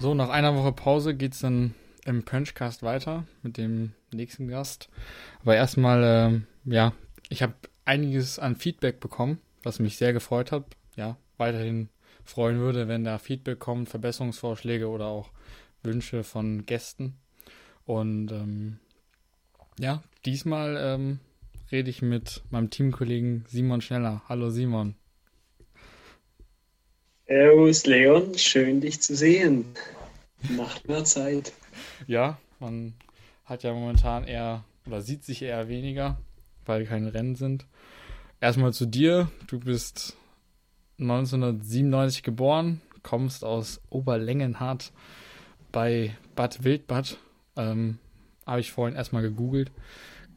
So, nach einer Woche Pause geht es dann im Punchcast weiter mit dem nächsten Gast. Aber erstmal, äh, ja, ich habe einiges an Feedback bekommen, was mich sehr gefreut hat. Ja, weiterhin freuen würde, wenn da Feedback kommt, Verbesserungsvorschläge oder auch Wünsche von Gästen. Und ähm, ja, diesmal ähm, rede ich mit meinem Teamkollegen Simon Schneller. Hallo Simon. Servus Leon, schön dich zu sehen. Nach einer Zeit. Ja, man hat ja momentan eher oder sieht sich eher weniger, weil keine Rennen sind. Erstmal zu dir. Du bist 1997 geboren, kommst aus Oberlängenhardt bei Bad Wildbad. Ähm, Habe ich vorhin erstmal gegoogelt,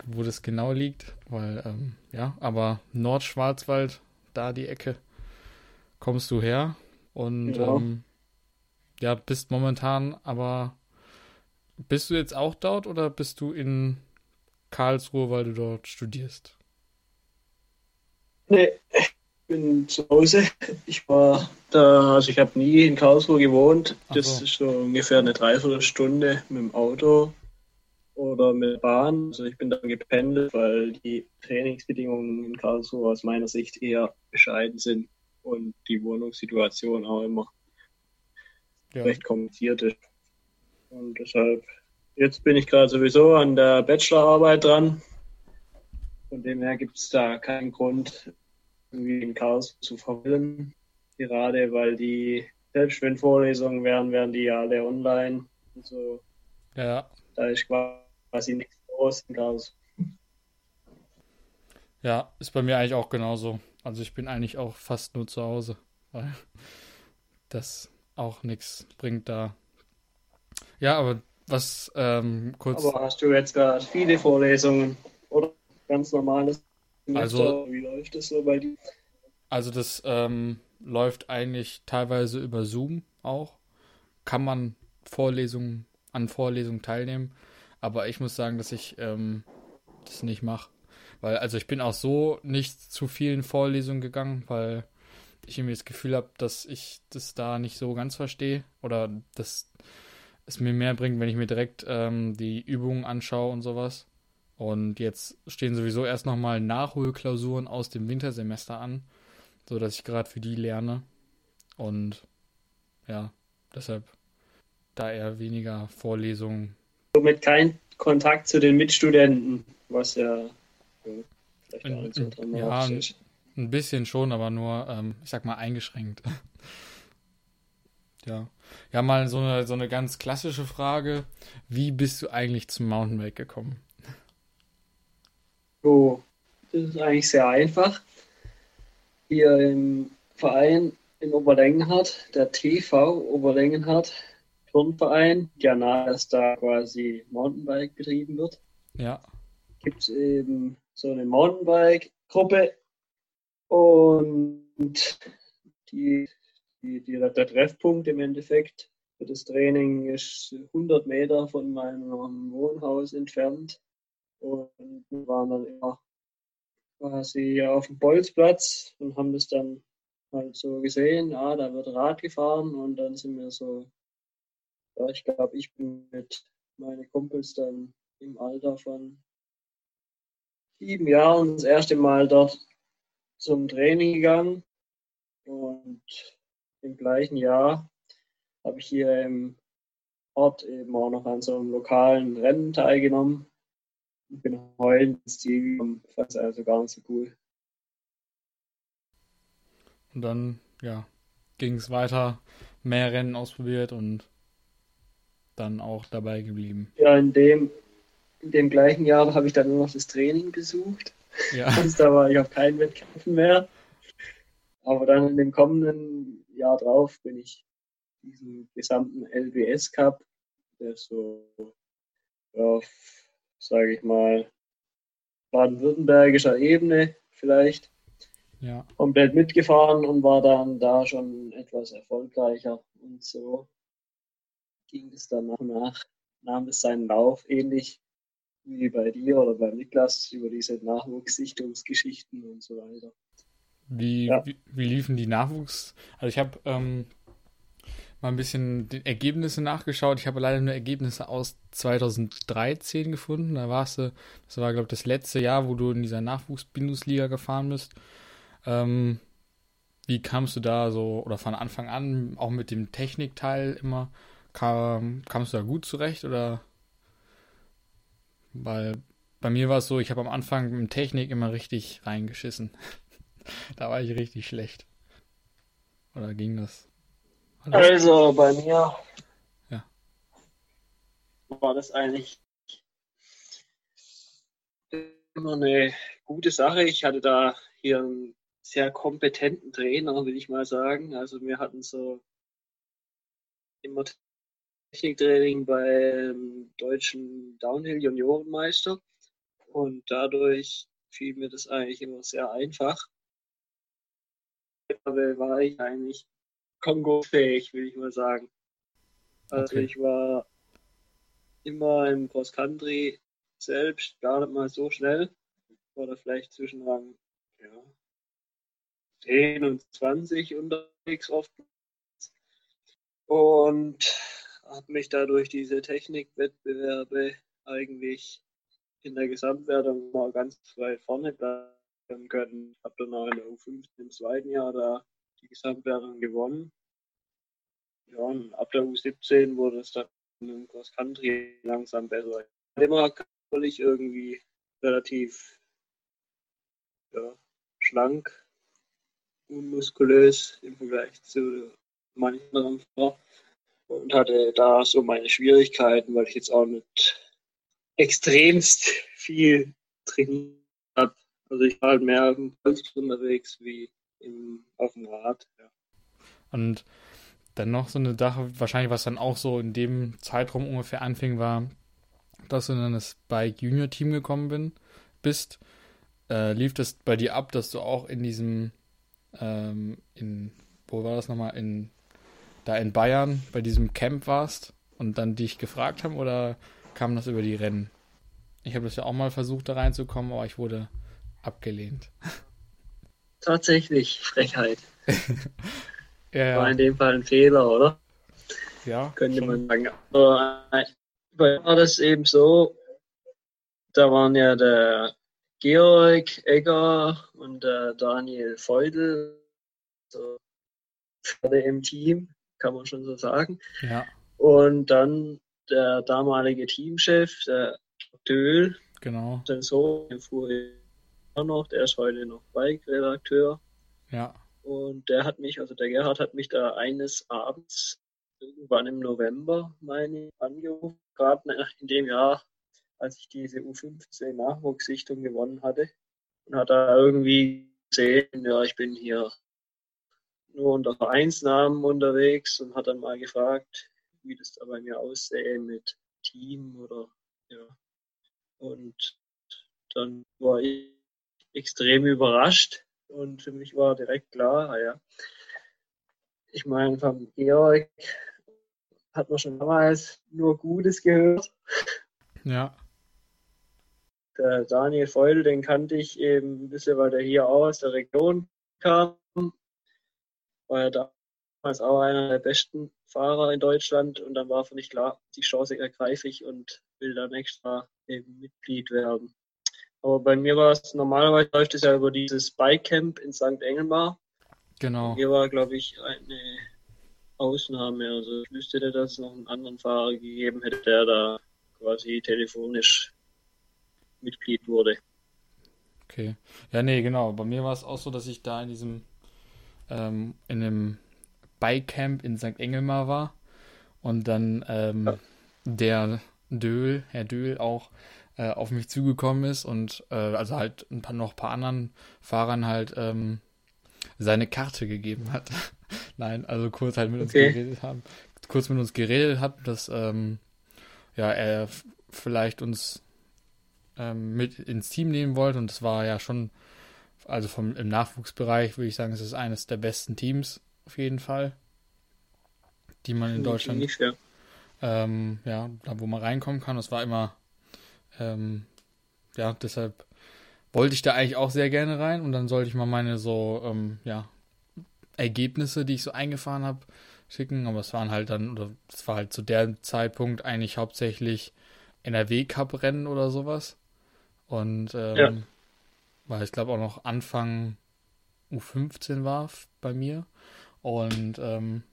wo das genau liegt, weil, ähm, ja, aber Nordschwarzwald, da die Ecke, kommst du her und ja. Ähm, ja, bist momentan aber bist du jetzt auch dort oder bist du in Karlsruhe, weil du dort studierst? Nee, ich bin zu Hause. Ich war da, also ich habe nie in Karlsruhe gewohnt. Das so. ist so ungefähr eine Dreiviertelstunde mit dem Auto oder mit der Bahn. Also ich bin dann gependelt, weil die Trainingsbedingungen in Karlsruhe aus meiner Sicht eher bescheiden sind und die Wohnungssituation auch immer ja. recht kompliziert ist. Und deshalb, jetzt bin ich gerade sowieso an der Bachelorarbeit dran. Von dem her gibt es da keinen Grund, irgendwie in Chaos zu verwillen. Gerade weil die, selbst wenn Vorlesungen wären, wären die ja alle online. Also, ja. Da ist quasi nichts los in Chaos. Ja, ist bei mir eigentlich auch genauso. Also ich bin eigentlich auch fast nur zu Hause, weil das auch nichts bringt da. Ja, aber was ähm, kurz. Aber hast du jetzt gerade viele Vorlesungen oder ganz normales? Also, wie läuft das so bei dir? Also das ähm, läuft eigentlich teilweise über Zoom auch. Kann man Vorlesungen an Vorlesungen teilnehmen, aber ich muss sagen, dass ich ähm, das nicht mache. Weil, also ich bin auch so nicht zu vielen Vorlesungen gegangen, weil ich irgendwie das Gefühl habe, dass ich das da nicht so ganz verstehe oder dass es mir mehr bringt, wenn ich mir direkt ähm, die Übungen anschaue und sowas. Und jetzt stehen sowieso erst nochmal Nachholklausuren aus dem Wintersemester an, so dass ich gerade für die lerne. Und ja, deshalb da eher weniger Vorlesungen. Somit kein Kontakt zu den Mitstudenten, was ja vielleicht auch nicht so ja, ist. Ein bisschen schon, aber nur, ähm, ich sag mal, eingeschränkt. ja. Ja, mal so eine, so eine ganz klassische Frage. Wie bist du eigentlich zum Mountainbike gekommen? So, das ist eigentlich sehr einfach. Hier im Verein in Oberlängenhardt, der TV Oberlängenhardt Turnverein, ja nahe, dass da quasi Mountainbike betrieben wird. Ja. Gibt es eben so eine Mountainbike-Gruppe und die, die, die, der Treffpunkt im Endeffekt für das Training ist 100 Meter von meinem Wohnhaus entfernt. Und wir waren dann immer quasi auf dem Bolzplatz und haben das dann halt so gesehen, ah, da wird Rad gefahren und dann sind wir so, ja, ich glaube, ich bin mit meinen Kumpels dann im Alter von sieben Jahren das erste Mal dort zum Training gegangen und im gleichen Jahr habe ich hier im Ort eben auch noch an so einem lokalen Rennen teilgenommen und bin heulend ins Ziel gekommen. Fand es also gar nicht so cool. Und dann, ja, ging es weiter, mehr Rennen ausprobiert und dann auch dabei geblieben. Ja, in dem, in dem gleichen Jahr habe ich dann nur noch das Training besucht. Ja. Also da war ich auf keinen Wettkämpfen mehr. Aber dann in dem kommenden Jahr drauf bin ich diesen gesamten LBS Cup, der so auf, sage ich mal, baden-württembergischer Ebene vielleicht, ja. komplett mitgefahren und war dann da schon etwas erfolgreicher. Und so ging es dann nach und nach, nahm es seinen Lauf, ähnlich wie bei dir oder beim Niklas über diese Nachwuchssichtungsgeschichten und so weiter. Wie, ja. wie, wie, liefen die Nachwuchs? Also ich habe ähm, mal ein bisschen die Ergebnisse nachgeschaut. Ich habe leider nur Ergebnisse aus 2013 gefunden. Da warst du, das war, glaube ich, das letzte Jahr, wo du in dieser Nachwuchs-Bundesliga gefahren bist. Ähm, wie kamst du da so, oder von Anfang an, auch mit dem Technikteil immer, kam, kamst du da gut zurecht oder? Weil bei mir war es so, ich habe am Anfang mit Technik immer richtig reingeschissen. da war ich richtig schlecht. Oder ging das? Hallo? Also bei mir ja. war das eigentlich immer eine gute Sache. Ich hatte da hier einen sehr kompetenten Trainer, will ich mal sagen. Also wir hatten so immer Techniktraining beim deutschen Downhill Juniorenmeister und dadurch fiel mir das eigentlich immer sehr einfach. Aber war ich eigentlich Kongo-fähig, will ich mal sagen. Also okay. ich war immer im Cross Country selbst gar nicht mal so schnell. Oder vielleicht zwischen Rang ja, 10 und 20 unterwegs oft. Und habe mich dadurch diese Technikwettbewerbe eigentlich in der Gesamtwertung mal ganz weit vorne bleiben können. Ich habe dann auch in der U15 im zweiten Jahr da die Gesamtwertung gewonnen. Ja, und ab der U17 wurde es dann im Cross Country langsam besser. Immer ich irgendwie relativ ja, schlank, unmuskulös im Vergleich zu manchen anderen Frauen und hatte da so meine Schwierigkeiten, weil ich jetzt auch nicht extremst viel trainiert habe. Also ich war halt mehr auf dem Polster unterwegs wie im, auf dem Rad. Ja. Und dann noch so eine Sache, wahrscheinlich was dann auch so in dem Zeitraum ungefähr anfing, war, dass du dann das Bike Junior Team gekommen bin, bist. Äh, lief das bei dir ab, dass du auch in diesem, ähm, in, wo war das nochmal, in, da in Bayern bei diesem Camp warst und dann dich gefragt haben oder kam das über die Rennen? Ich habe das ja auch mal versucht, da reinzukommen, aber ich wurde abgelehnt. Tatsächlich, Frechheit. ja. War in dem Fall ein Fehler, oder? Ja. Könnte schon. man sagen. Aber äh, war das eben so, da waren ja der Georg Egger und der Daniel Feudel, so im Team, kann man schon so sagen. Ja. Und dann der damalige Teamchef, der Döhl, genau. sein Sohn, fuhr noch, der ist heute noch Bike-Redakteur. Ja. Und der hat mich, also der Gerhard hat mich da eines Abends, irgendwann im November, meine ich, angerufen, gerade in dem Jahr, als ich diese U15 Nachwuchssichtung gewonnen hatte. Und hat da irgendwie gesehen, ja, ich bin hier nur unter Vereinsnamen unterwegs und hat dann mal gefragt, wie das da bei mir aussähe mit Team oder ja. Und dann war ich extrem überrascht und für mich war direkt klar, ah ja, ich meine, vom Georg hat man schon damals nur Gutes gehört. Ja. Der Daniel Feudel, den kannte ich eben ein bisschen, weil der hier auch aus der Region kam. War ja damals auch einer der besten Fahrer in Deutschland und dann war für mich klar, die Chance ergreife ich und will dann extra eben Mitglied werden. Aber bei mir war es, normalerweise läuft es ja über dieses Bikecamp in St. Engelmar. Genau. Hier war, glaube ich, eine Ausnahme. Also ich wüsste, dass es noch einen anderen Fahrer gegeben hätte, der da quasi telefonisch Mitglied wurde. Okay. Ja, nee, genau. Bei mir war es auch so, dass ich da in diesem, ähm, in einem Bikecamp in St. Engelmar war und dann ähm, ja. der Döhl, Herr Döhl auch äh, auf mich zugekommen ist und äh, also halt ein paar, noch ein paar anderen Fahrern halt ähm, seine Karte gegeben hat. Nein, also kurz halt mit uns okay. geredet haben, kurz mit uns geredet hat, dass ähm, ja er vielleicht uns ähm, mit ins Team nehmen wollte und das war ja schon also vom im Nachwuchsbereich würde ich sagen, es ist eines der besten Teams auf jeden Fall, die man in Deutschland ja. Ähm, ja, da wo man reinkommen kann. Das war immer ähm, ja, deshalb wollte ich da eigentlich auch sehr gerne rein und dann sollte ich mal meine so, ähm, ja, Ergebnisse, die ich so eingefahren habe, schicken, aber es waren halt dann, oder es war halt zu dem Zeitpunkt eigentlich hauptsächlich NRW-Cup-Rennen oder sowas. Und ähm, ja. Weil ich glaube auch noch Anfang U15 war bei mir. Und ähm,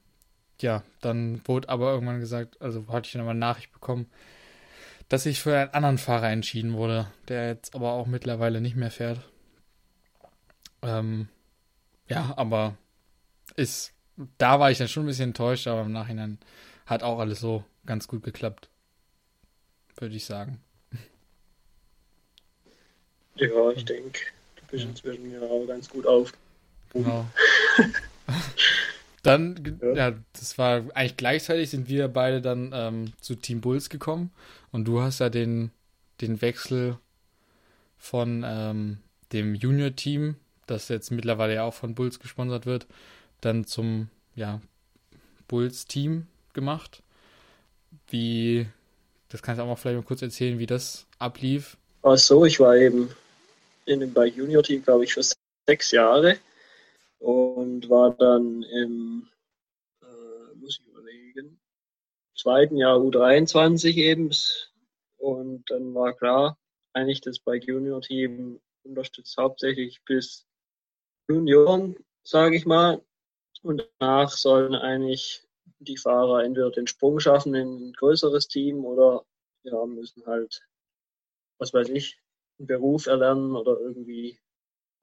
ja, dann wurde aber irgendwann gesagt, also hatte ich dann mal Nachricht bekommen, dass ich für einen anderen Fahrer entschieden wurde, der jetzt aber auch mittlerweile nicht mehr fährt. Ähm, ja, aber ist, da war ich dann schon ein bisschen enttäuscht, aber im Nachhinein hat auch alles so ganz gut geklappt. Würde ich sagen. Ja, ich denke, du bist inzwischen ja auch ganz gut auf. Genau. Dann, ja. ja. das war eigentlich gleichzeitig sind wir beide dann ähm, zu Team Bulls gekommen und du hast ja den, den Wechsel von ähm, dem Junior-Team, das jetzt mittlerweile ja auch von Bulls gesponsert wird, dann zum ja, Bulls-Team gemacht. Wie, das kannst du auch mal vielleicht mal kurz erzählen, wie das ablief. Ach so, ich war eben in dem bei Junior-Team, glaube ich, für sechs Jahre und war dann im, äh, muss ich überlegen, zweiten Jahr U23 eben. Und dann war klar, eigentlich das Bike Junior Team unterstützt hauptsächlich bis Junioren, sage ich mal. Und danach sollen eigentlich die Fahrer entweder den Sprung schaffen in ein größeres Team oder ja, müssen halt, was weiß ich, einen Beruf erlernen oder irgendwie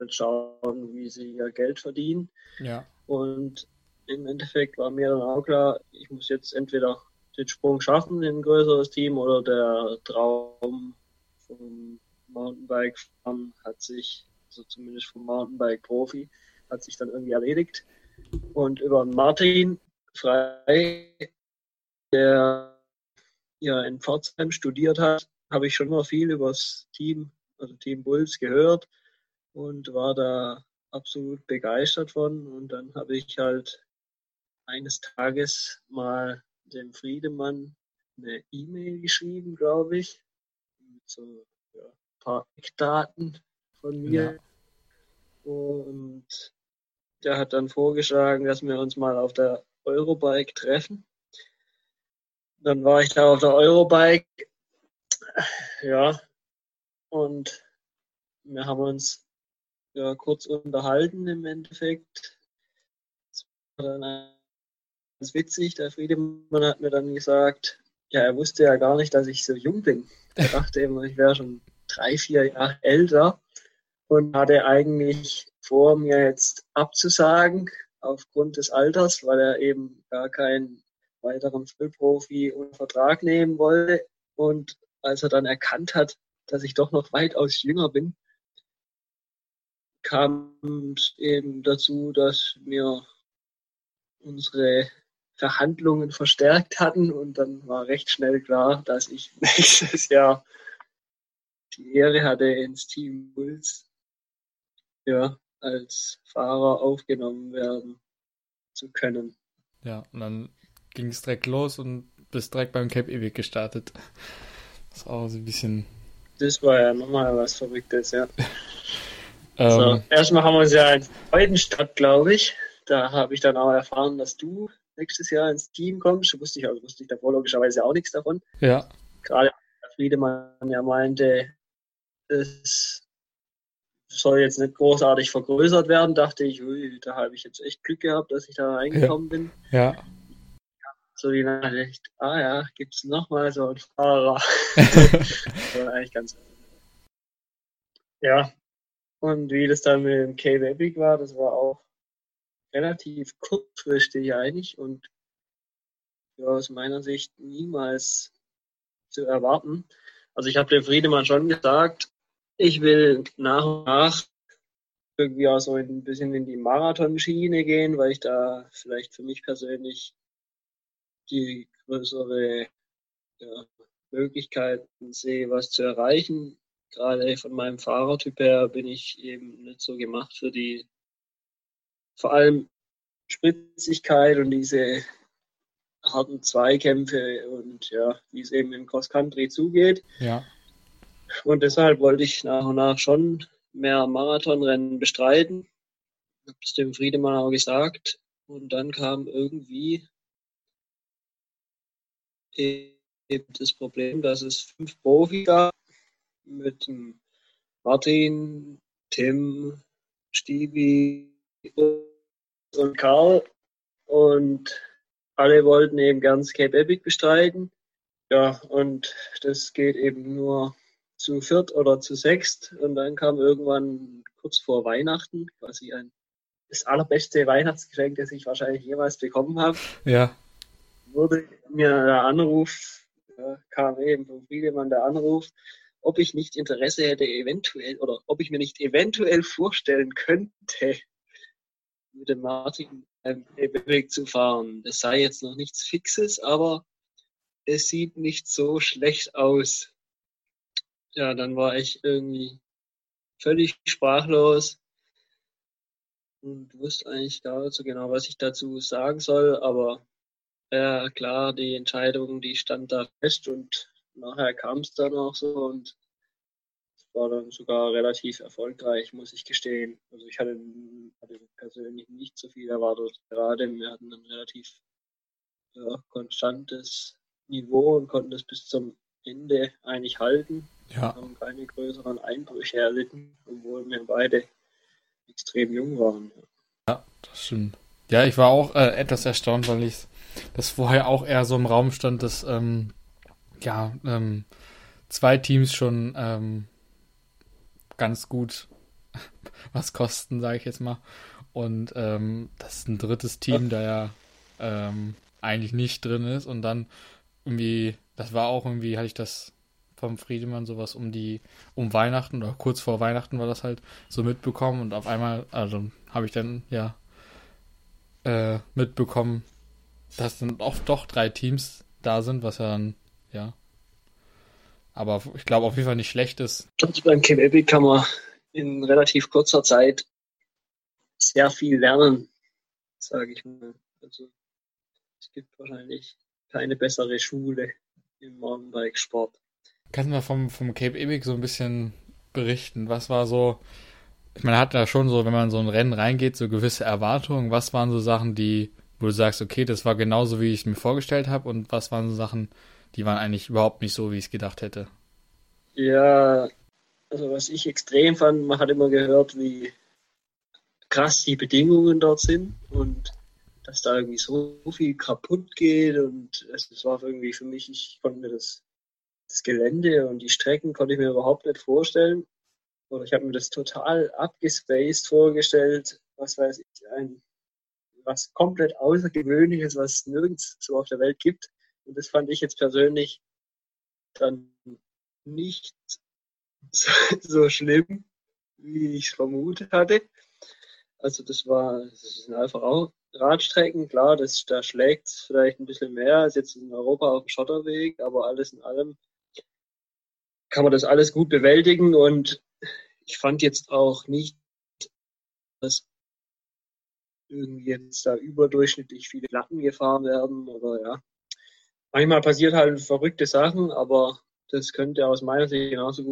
schauen, wie sie ihr Geld verdienen. Ja. Und im Endeffekt war mir dann auch klar, ich muss jetzt entweder den Sprung schaffen in ein größeres Team oder der Traum vom Mountainbike fahren hat sich, also zumindest vom Mountainbike Profi, hat sich dann irgendwie erledigt. Und über Martin Frei, der ja in Pforzheim studiert hat, habe ich schon mal viel über das Team, also Team Bulls gehört und war da absolut begeistert von. Und dann habe ich halt eines Tages mal dem Friedemann eine E-Mail geschrieben, glaube ich, mit so ja, ein paar Eckdaten von mir. Ja. Und der hat dann vorgeschlagen, dass wir uns mal auf der Eurobike treffen. Dann war ich da auf der Eurobike, ja, und wir haben uns ja, kurz unterhalten im Endeffekt. Das war dann ganz witzig. Der Friedemann hat mir dann gesagt, ja, er wusste ja gar nicht, dass ich so jung bin. Er dachte immer, ich wäre schon drei, vier Jahre älter und hatte eigentlich vor, mir jetzt abzusagen aufgrund des Alters, weil er eben gar keinen weiteren Füllprofi unter Vertrag nehmen wollte. Und als er dann erkannt hat, dass ich doch noch weitaus jünger bin, kam es eben dazu, dass wir unsere Verhandlungen verstärkt hatten und dann war recht schnell klar, dass ich nächstes Jahr die Ehre hatte, ins Team Bulls ja, als Fahrer aufgenommen werden zu können. Ja, und dann ging es direkt los und bist direkt beim Cape Epic gestartet. Das war auch so ein bisschen. Das war ja nochmal was Verrücktes, ja. So, ähm, erstmal haben wir uns ja in Freudenstadt, glaube ich. Da habe ich dann auch erfahren, dass du nächstes Jahr ins Team kommst. Wusste ich, also wusste ich davor logischerweise auch nichts davon. Ja. Gerade Friedemann ja meinte, es soll jetzt nicht großartig vergrößert werden, dachte ich, ui, da habe ich jetzt echt Glück gehabt, dass ich da reingekommen ja. bin. Ja. So die Nachricht, ah ja, gibt es nochmal so einen Fahrer. das war eigentlich ganz. Ja, und wie das dann mit dem Cave Epic war, das war auch relativ kurzfristig eigentlich und ja, aus meiner Sicht niemals zu erwarten. Also ich habe dem Friedemann schon gesagt, ich will nach und nach irgendwie auch so ein bisschen in die Marathonschiene gehen, weil ich da vielleicht für mich persönlich die größere ja, Möglichkeiten sehe, was zu erreichen gerade von meinem Fahrertyp her bin ich eben nicht so gemacht für die, vor allem Spritzigkeit und diese harten Zweikämpfe und ja, wie es eben im Cross Country zugeht. Ja. Und deshalb wollte ich nach und nach schon mehr Marathonrennen bestreiten. Ich habe es dem Friedemann auch gesagt. Und dann kam irgendwie eben das Problem, dass es fünf Profi gab mit Martin, Tim, Stevie und Karl und alle wollten eben ganz Cape Epic bestreiten. Ja, und das geht eben nur zu viert oder zu sechst. Und dann kam irgendwann kurz vor Weihnachten quasi ein das allerbeste Weihnachtsgeschenk, das ich wahrscheinlich jemals bekommen habe. Ja. Wurde mir der Anruf, ja, kam eben von Friedemann der Anruf, ob ich nicht Interesse hätte, eventuell, oder ob ich mir nicht eventuell vorstellen könnte, mit dem Martin ähm, Weg zu fahren. Das sei jetzt noch nichts Fixes, aber es sieht nicht so schlecht aus. Ja, dann war ich irgendwie völlig sprachlos und wusste eigentlich gar nicht so genau, was ich dazu sagen soll, aber ja, klar, die Entscheidung, die stand da fest und nachher kam es dann auch so und es war dann sogar relativ erfolgreich, muss ich gestehen. Also ich hatte, hatte persönlich nicht so viel erwartet. Gerade wir hatten ein relativ ja, konstantes Niveau und konnten das bis zum Ende eigentlich halten. Ja. Wir haben keine größeren Einbrüche erlitten, obwohl wir beide extrem jung waren. Ja, das stimmt. Ja, ich war auch äh, etwas erstaunt, weil ich das vorher auch eher so im Raum stand, dass ähm, ja ähm, zwei Teams schon ähm, ganz gut was kosten, sage ich jetzt mal. Und ähm, das ist ein drittes Team, da ja ähm, eigentlich nicht drin ist. Und dann irgendwie, das war auch irgendwie, hatte ich das vom Friedemann sowas um die, um Weihnachten oder kurz vor Weihnachten war das halt so mitbekommen und auf einmal, also habe ich dann ja äh, mitbekommen, dass dann auch doch drei Teams da sind, was ja dann, ja. Aber ich glaube auf jeden Fall nicht schlecht ist. Also beim Cape Epic kann man in relativ kurzer Zeit sehr viel lernen, sage ich mal. Also es gibt wahrscheinlich keine bessere Schule im Mountainbike-Sport. Kannst du mal vom, vom Cape Epic so ein bisschen berichten? Was war so, ich meine, hat da schon so, wenn man so ein Rennen reingeht, so gewisse Erwartungen. Was waren so Sachen, die, wo du sagst, okay, das war genauso, wie ich es mir vorgestellt habe und was waren so Sachen, die waren eigentlich überhaupt nicht so, wie ich es gedacht hätte? Ja, also was ich extrem fand, man hat immer gehört, wie krass die Bedingungen dort sind und dass da irgendwie so viel kaputt geht und es war irgendwie für mich, ich konnte mir das das Gelände und die Strecken konnte ich mir überhaupt nicht vorstellen. Oder ich habe mir das total abgespaced vorgestellt, was weiß ich, ein was komplett Außergewöhnliches, was es nirgends so auf der Welt gibt. Und das fand ich jetzt persönlich dann nicht so, so schlimm, wie ich es vermutet hatte. Also das war, das sind einfach auch Radstrecken, klar, das, da schlägt es vielleicht ein bisschen mehr als jetzt in Europa auf dem Schotterweg, aber alles in allem kann man das alles gut bewältigen und ich fand jetzt auch nicht, dass irgendwie jetzt da überdurchschnittlich viele Platten gefahren werden oder ja. Manchmal passiert halt verrückte Sachen, aber das könnte aus meiner Sicht genauso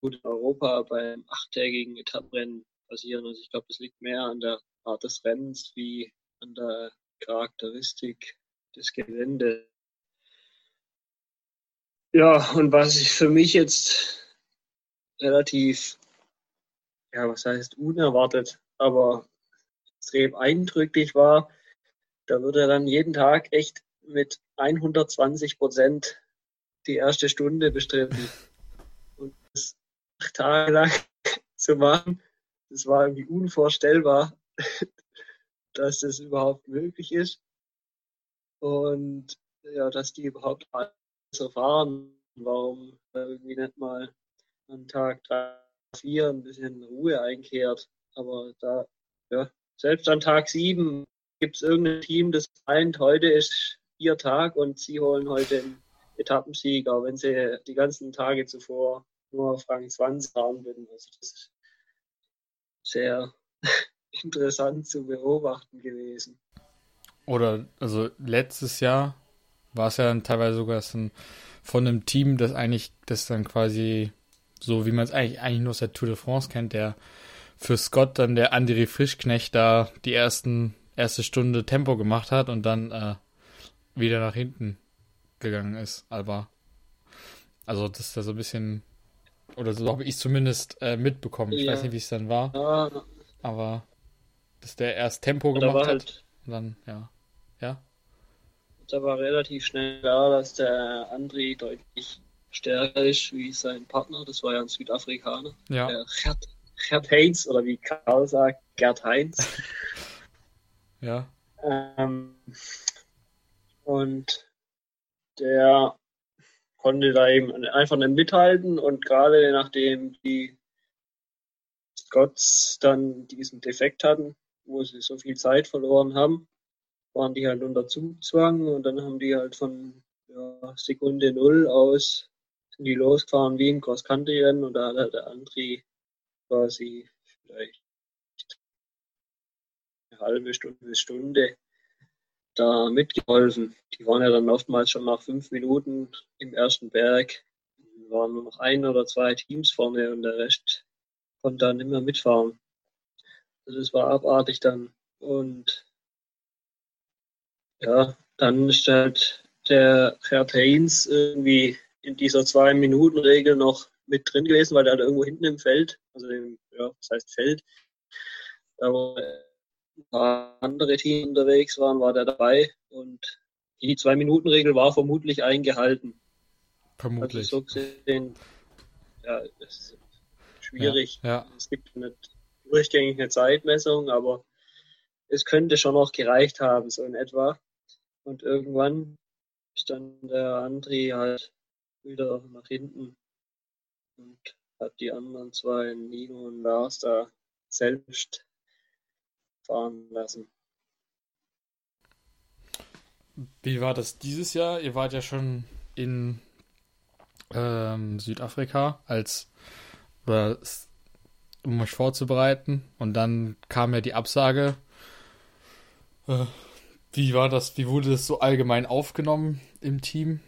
gut in Europa beim achttägigen Etappenrennen passieren. Also ich glaube, das liegt mehr an der Art des Rennens wie an der Charakteristik des Geländes. Ja, und was ich für mich jetzt relativ, ja, was heißt unerwartet, aber extrem eindrücklich war, da wird er dann jeden Tag echt mit 120 Prozent die erste Stunde bestritten. Und das acht Tage lang zu machen, das war irgendwie unvorstellbar, dass das überhaupt möglich ist. Und ja, dass die überhaupt erfahren, warum irgendwie nicht mal an Tag 3, 4 ein bisschen Ruhe einkehrt. Aber da, ja, selbst an Tag 7 gibt es irgendein Team, das meint, heute ist ihr Tag und sie holen heute einen Etappensieg, auch wenn sie die ganzen Tage zuvor nur auf Rang 20 fahren würden. Also das ist sehr interessant zu beobachten gewesen. Oder, also letztes Jahr war es ja dann teilweise sogar von, von einem Team, das eigentlich, das dann quasi, so wie man es eigentlich, eigentlich nur aus der Tour de France kennt, der für Scott dann der André Frischknecht da die ersten, erste Stunde Tempo gemacht hat und dann äh, wieder nach hinten gegangen ist, Alba. Also, dass da so ein bisschen, oder so habe ich zumindest äh, mitbekommen. Ich ja. weiß nicht, wie es dann war. Ja. Aber, dass der erst Tempo gemacht hat. Halt, und dann, ja. Ja. Da war relativ schnell klar, dass der Andri deutlich stärker ist wie sein Partner. Das war ja ein Südafrikaner. Ja. Der Gerd Heinz, oder wie Karl sagt, Gerd Heinz. ja. Ähm, und der konnte da eben einfach nicht mithalten und gerade nachdem die Scots dann diesen Defekt hatten, wo sie so viel Zeit verloren haben, waren die halt unter Zugzwang und dann haben die halt von ja, Sekunde Null aus sind die losgefahren wie im Cross-Country-Rennen und da hat der Andri quasi vielleicht eine halbe Stunde bis Stunde da mitgeholfen. Die waren ja dann oftmals schon nach fünf Minuten im ersten Berg. waren nur noch ein oder zwei Teams vorne und der Rest konnte dann mehr mitfahren. Also das war abartig dann. Und ja, dann ist halt der Gerd Haynes irgendwie in dieser Zwei-Minuten-Regel noch mit drin gewesen, weil er halt irgendwo hinten im Feld, also im, ja, das heißt Feld, da wo andere Teams unterwegs waren, war der dabei und die Zwei-Minuten-Regel war vermutlich eingehalten. Vermutlich. Also so gesehen, ja, das ist schwierig. Ja, ja. Es gibt nicht durchgängig eine Zeitmessung, aber es könnte schon noch gereicht haben, so in etwa. Und irgendwann ist dann der Andri halt wieder nach hinten und hat die anderen zwei, Nino und Lars, da selbst fahren lassen. Wie war das dieses Jahr? Ihr wart ja schon in ähm, Südafrika als um euch vorzubereiten und dann kam ja die Absage. Äh, wie war das? Wie wurde das so allgemein aufgenommen im Team?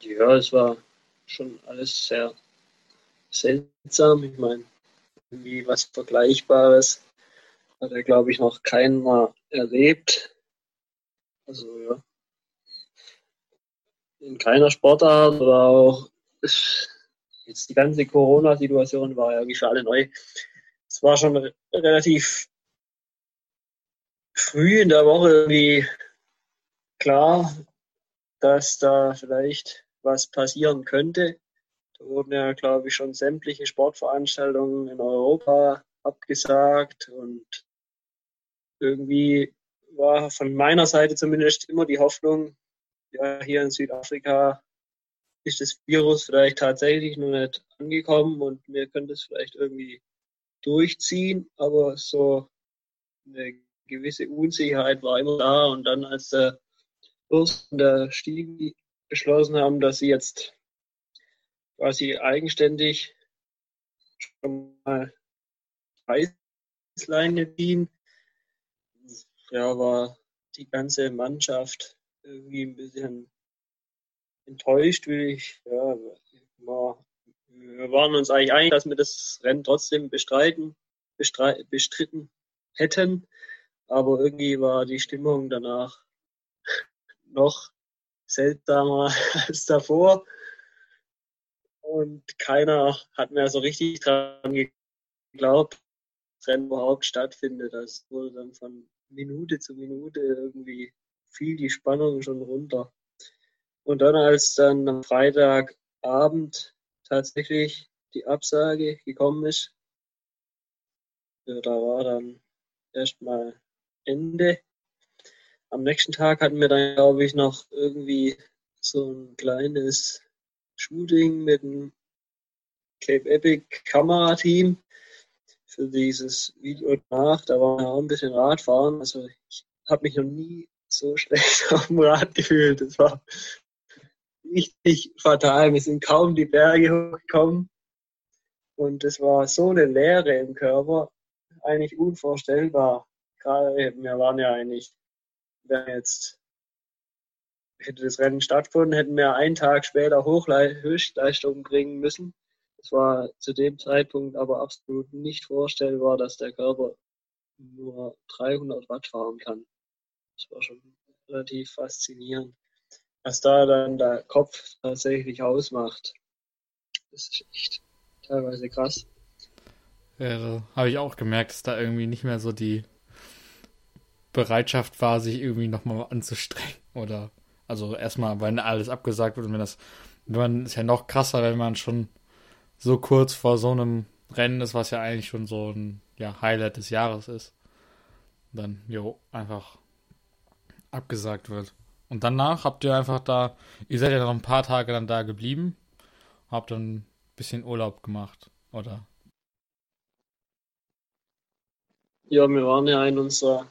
Ja, es war schon alles sehr seltsam. Ich meine, irgendwie was Vergleichbares hat er, glaube ich, noch keiner erlebt. Also ja. In keiner Sportart oder auch jetzt die ganze Corona-Situation war ja irgendwie für alle neu. Es war schon relativ früh in der Woche irgendwie klar, dass da vielleicht was passieren könnte. Da wurden ja, glaube ich, schon sämtliche Sportveranstaltungen in Europa abgesagt und irgendwie war von meiner Seite zumindest immer die Hoffnung, ja, hier in Südafrika ist das Virus vielleicht tatsächlich noch nicht angekommen und wir können das vielleicht irgendwie durchziehen, aber so eine gewisse Unsicherheit war immer da und dann als der Urs und der Stevie beschlossen haben, dass sie jetzt quasi eigenständig schon mal Reißleine ziehen. Ja, war die ganze Mannschaft irgendwie ein bisschen enttäuscht, will ich. Ja, wir waren uns eigentlich einig, dass wir das Rennen trotzdem bestreiten, bestritten hätten. Aber irgendwie war die Stimmung danach noch seltsamer als davor. Und keiner hat mehr so richtig dran geglaubt, dass das Rennen überhaupt stattfindet. Das wurde dann von Minute zu Minute irgendwie fiel die Spannung schon runter. Und dann, als dann am Freitagabend tatsächlich die Absage gekommen ist, ja, da war dann erstmal Ende. Am nächsten Tag hatten wir dann, glaube ich, noch irgendwie so ein kleines Shooting mit dem Cape Epic Kamerateam für dieses Video nach. Da waren wir auch ein bisschen Radfahren. Also ich habe mich noch nie so schlecht auf dem Rad gefühlt. Das war richtig fatal. Wir sind kaum die Berge hochgekommen. Und es war so eine Leere im Körper, eigentlich unvorstellbar. Gerade, wir waren ja eigentlich wenn jetzt hätte das Rennen stattgefunden, hätten wir einen Tag später Höchstleistung bringen müssen. Es war zu dem Zeitpunkt aber absolut nicht vorstellbar, dass der Körper nur 300 Watt fahren kann. Das war schon relativ faszinierend, was da dann der Kopf tatsächlich ausmacht. Das ist echt teilweise krass. Ja, habe ich auch gemerkt, dass da irgendwie nicht mehr so die Bereitschaft war, sich irgendwie nochmal anzustrengen. Oder also erstmal, wenn alles abgesagt wird und wenn das, wenn man ist ja noch krasser, wenn man schon so kurz vor so einem Rennen ist, was ja eigentlich schon so ein ja, Highlight des Jahres ist. Dann, jo, einfach abgesagt wird. Und danach habt ihr einfach da, ihr seid ja noch ein paar Tage dann da geblieben, habt dann ein bisschen Urlaub gemacht, oder? Ja, wir waren ja in unserer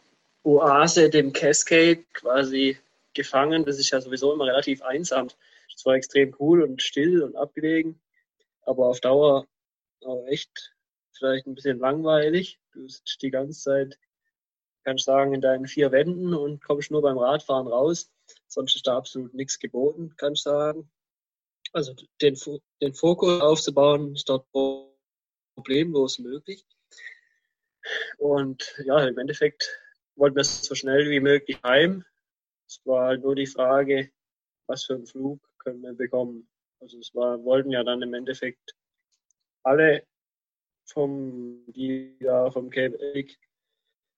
Oase, dem Cascade, quasi gefangen. Das ist ja sowieso immer relativ einsam. Es war extrem cool und still und abgelegen, aber auf Dauer auch echt vielleicht ein bisschen langweilig. Du sitzt die ganze Zeit, kannst sagen, in deinen vier Wänden und kommst nur beim Radfahren raus. Sonst ist da absolut nichts geboten, kannst sagen. Also den, den Fokus aufzubauen ist dort problemlos möglich. Und ja, im Endeffekt wollten wir so schnell wie möglich heim. Es war halt nur die Frage, was für einen Flug können wir bekommen. Also es war, wollten ja dann im Endeffekt alle vom, die ja vom Cape Egg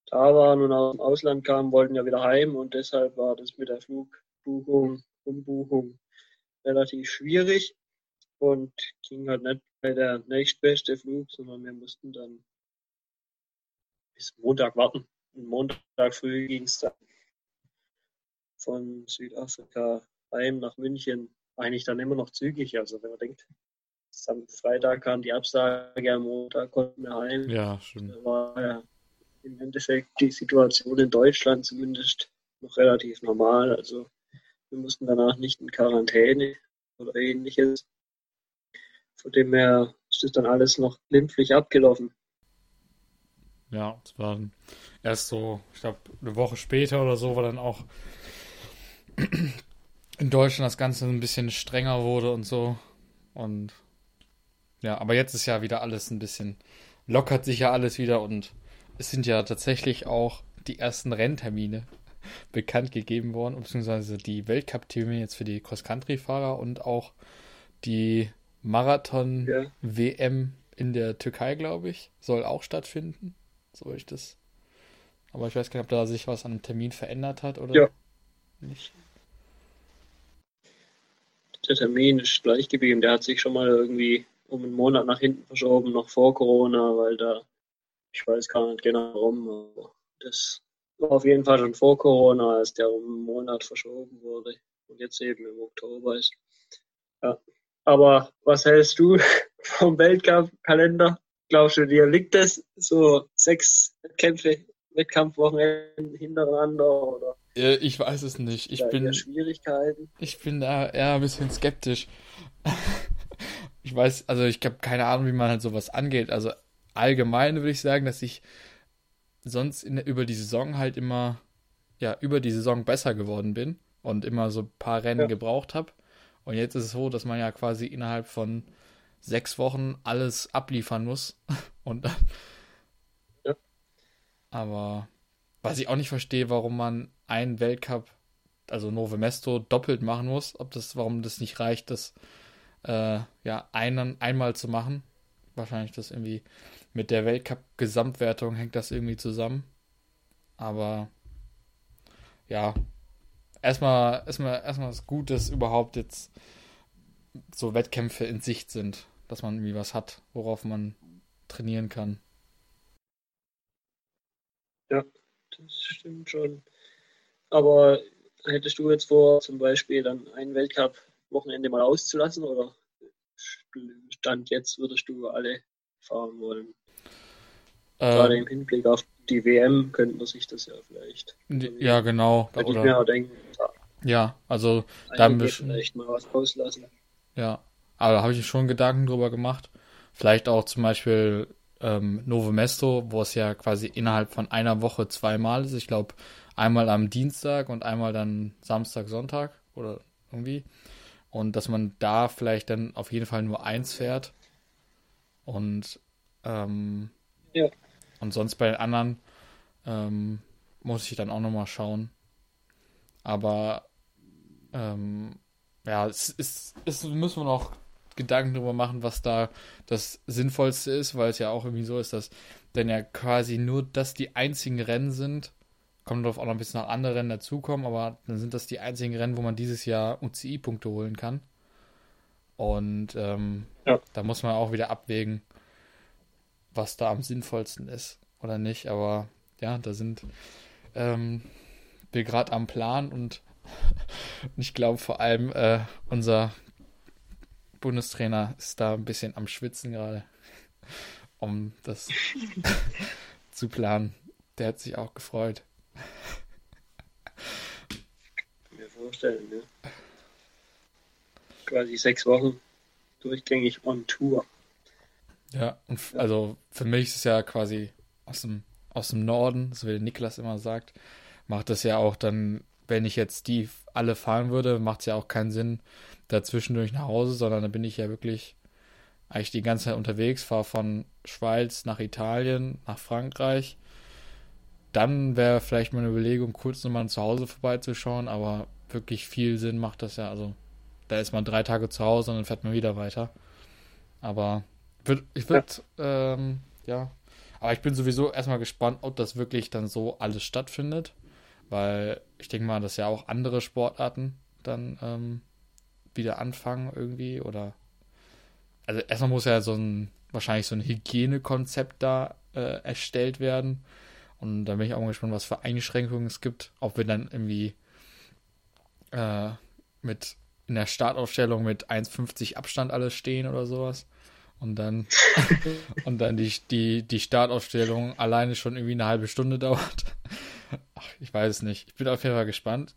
da waren und aus dem Ausland kamen, wollten ja wieder heim und deshalb war das mit der Flugbuchung, Umbuchung relativ schwierig und ging halt nicht bei der nächstbeste Flug, sondern wir mussten dann bis Montag warten. Montag früh ging es dann von Südafrika heim nach München. Eigentlich dann immer noch zügig. Also wenn man denkt, am Freitag kam die Absage, am Montag konnten wir heim. Ja, stimmt. Da war ja im Endeffekt die Situation in Deutschland zumindest noch relativ normal. Also wir mussten danach nicht in Quarantäne oder ähnliches. Von dem her ist das dann alles noch glimpflich abgelaufen. Ja, es war erst so, ich glaube, eine Woche später oder so, war dann auch in Deutschland das Ganze ein bisschen strenger wurde und so. Und ja, aber jetzt ist ja wieder alles ein bisschen, lockert sich ja alles wieder und es sind ja tatsächlich auch die ersten Renntermine bekannt gegeben worden, beziehungsweise die Weltcup-Termine jetzt für die Cross-Country-Fahrer und auch die Marathon-WM ja. in der Türkei, glaube ich, soll auch stattfinden so ich das. Aber ich weiß gar nicht, ob da sich was an dem Termin verändert hat oder ja. nicht. Der Termin ist gleich geblieben. Der hat sich schon mal irgendwie um einen Monat nach hinten verschoben, noch vor Corona, weil da, ich weiß gar nicht genau warum, aber das war auf jeden Fall schon vor Corona, als der um einen Monat verschoben wurde und jetzt eben im Oktober ist. Ja. Aber was hältst du vom Weltcup-Kalender? Glaubst du dir, liegt das so sechs Kämpfe, Wettkampfwochenenden hintereinander oder? Ich weiß es nicht. Ich bin Schwierigkeiten. Ich bin da eher ein bisschen skeptisch. ich weiß, also ich habe keine Ahnung, wie man halt sowas angeht. Also allgemein würde ich sagen, dass ich sonst in, über die Saison halt immer ja über die Saison besser geworden bin und immer so ein paar Rennen ja. gebraucht habe. Und jetzt ist es so, dass man ja quasi innerhalb von sechs Wochen alles abliefern muss. Und dann. Ja. Aber was ich auch nicht verstehe, warum man einen Weltcup, also Nove Mesto, doppelt machen muss, ob das, warum das nicht reicht, das äh, ja einen, einmal zu machen. Wahrscheinlich das irgendwie mit der Weltcup-Gesamtwertung hängt das irgendwie zusammen. Aber ja, erstmal, erstmal, erstmal ist gut, dass überhaupt jetzt so Wettkämpfe in Sicht sind dass man irgendwie was hat, worauf man trainieren kann. Ja, das stimmt schon. Aber hättest du jetzt vor, zum Beispiel dann ein Weltcup-Wochenende mal auszulassen oder Stand jetzt würdest du alle fahren wollen? Ähm, Gerade im Hinblick auf die WM könnte man sich das ja vielleicht. Ja, genau. Hätte oder, ich mir auch denken. Ja, ja also da wir vielleicht mal was auslassen. Ja, aber da habe ich schon Gedanken drüber gemacht. Vielleicht auch zum Beispiel ähm, Novo Mesto, wo es ja quasi innerhalb von einer Woche zweimal ist. Ich glaube, einmal am Dienstag und einmal dann Samstag, Sonntag oder irgendwie. Und dass man da vielleicht dann auf jeden Fall nur eins fährt. Und, ähm, ja. und sonst bei den anderen ähm, muss ich dann auch nochmal schauen. Aber ähm, ja, es ist, es müssen wir noch Gedanken darüber machen, was da das Sinnvollste ist, weil es ja auch irgendwie so ist, dass dann ja quasi nur das die einzigen Rennen sind. Kommt darauf auch noch ein bisschen nach anderen Rennen dazukommen, aber dann sind das die einzigen Rennen, wo man dieses Jahr UCI-Punkte holen kann. Und ähm, ja. da muss man auch wieder abwägen, was da am sinnvollsten ist oder nicht. Aber ja, da sind ähm, wir gerade am Plan und ich glaube vor allem äh, unser Bundestrainer ist da ein bisschen am Schwitzen gerade, um das zu planen. Der hat sich auch gefreut. Mir vorstellen, ne? Quasi sechs Wochen durchgängig on Tour. Ja, und also für mich ist es ja quasi aus dem, aus dem Norden, so wie Niklas immer sagt, macht das ja auch dann, wenn ich jetzt die alle fahren würde, macht es ja auch keinen Sinn, dazwischendurch nach Hause, sondern da bin ich ja wirklich eigentlich die ganze Zeit unterwegs, fahre von Schweiz nach Italien, nach Frankreich. Dann wäre vielleicht mal eine Überlegung, kurz nochmal zu Hause vorbeizuschauen, aber wirklich viel Sinn macht das ja. Also da ist man drei Tage zu Hause und dann fährt man wieder weiter. Aber ich würde, ja. Ähm, ja. Aber ich bin sowieso erstmal gespannt, ob das wirklich dann so alles stattfindet. Weil ich denke mal, dass ja auch andere Sportarten dann ähm, wieder anfangen irgendwie oder also erstmal muss ja so ein wahrscheinlich so ein Hygienekonzept da äh, erstellt werden und da bin ich auch mal gespannt, was für Einschränkungen es gibt, ob wir dann irgendwie äh, mit in der Startaufstellung mit 1,50 Abstand alles stehen oder sowas. Und dann, und dann die, die, die Startaufstellung alleine schon irgendwie eine halbe Stunde dauert. Ach, ich weiß es nicht. Ich bin auf jeden Fall gespannt.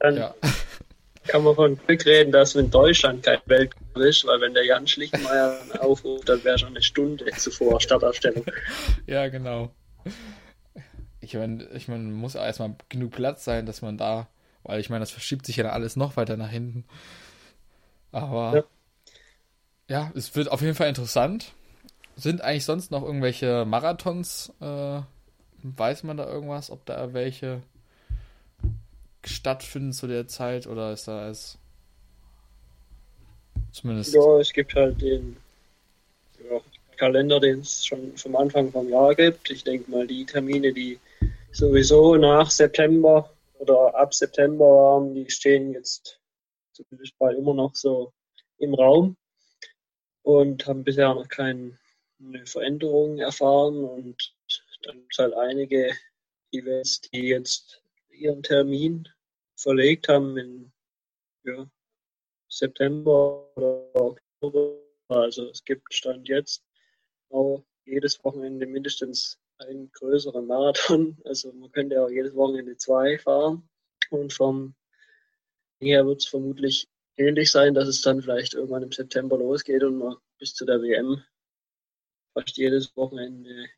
Dann, ja kann man von Glück reden, dass in Deutschland kein Weltcup ist, weil wenn der Jan Schlichtmeier aufruft, dann wäre schon eine Stunde zuvor Startaufstellung. ja, genau. Ich meine, ich mein, muss erstmal genug Platz sein, dass man da, weil ich meine, das verschiebt sich ja alles noch weiter nach hinten. Aber ja, ja es wird auf jeden Fall interessant. Sind eigentlich sonst noch irgendwelche Marathons? Äh, weiß man da irgendwas, ob da welche stattfinden zu der Zeit oder ist da als zumindest. Ja, es gibt halt den ja, Kalender, den es schon vom Anfang vom Jahr gibt. Ich denke mal, die Termine, die sowieso nach September oder ab September waren, die stehen jetzt zumindest mal immer noch so im Raum und haben bisher noch keine Veränderung erfahren und dann gibt es halt einige Events, die jetzt ihren Termin verlegt haben in ja, September oder Oktober. Also es gibt Stand jetzt auch jedes Wochenende mindestens einen größeren Marathon. Also man könnte auch jedes Wochenende zwei fahren. Und vom her wird es vermutlich ähnlich sein, dass es dann vielleicht irgendwann im September losgeht und man bis zu der WM fast jedes Wochenende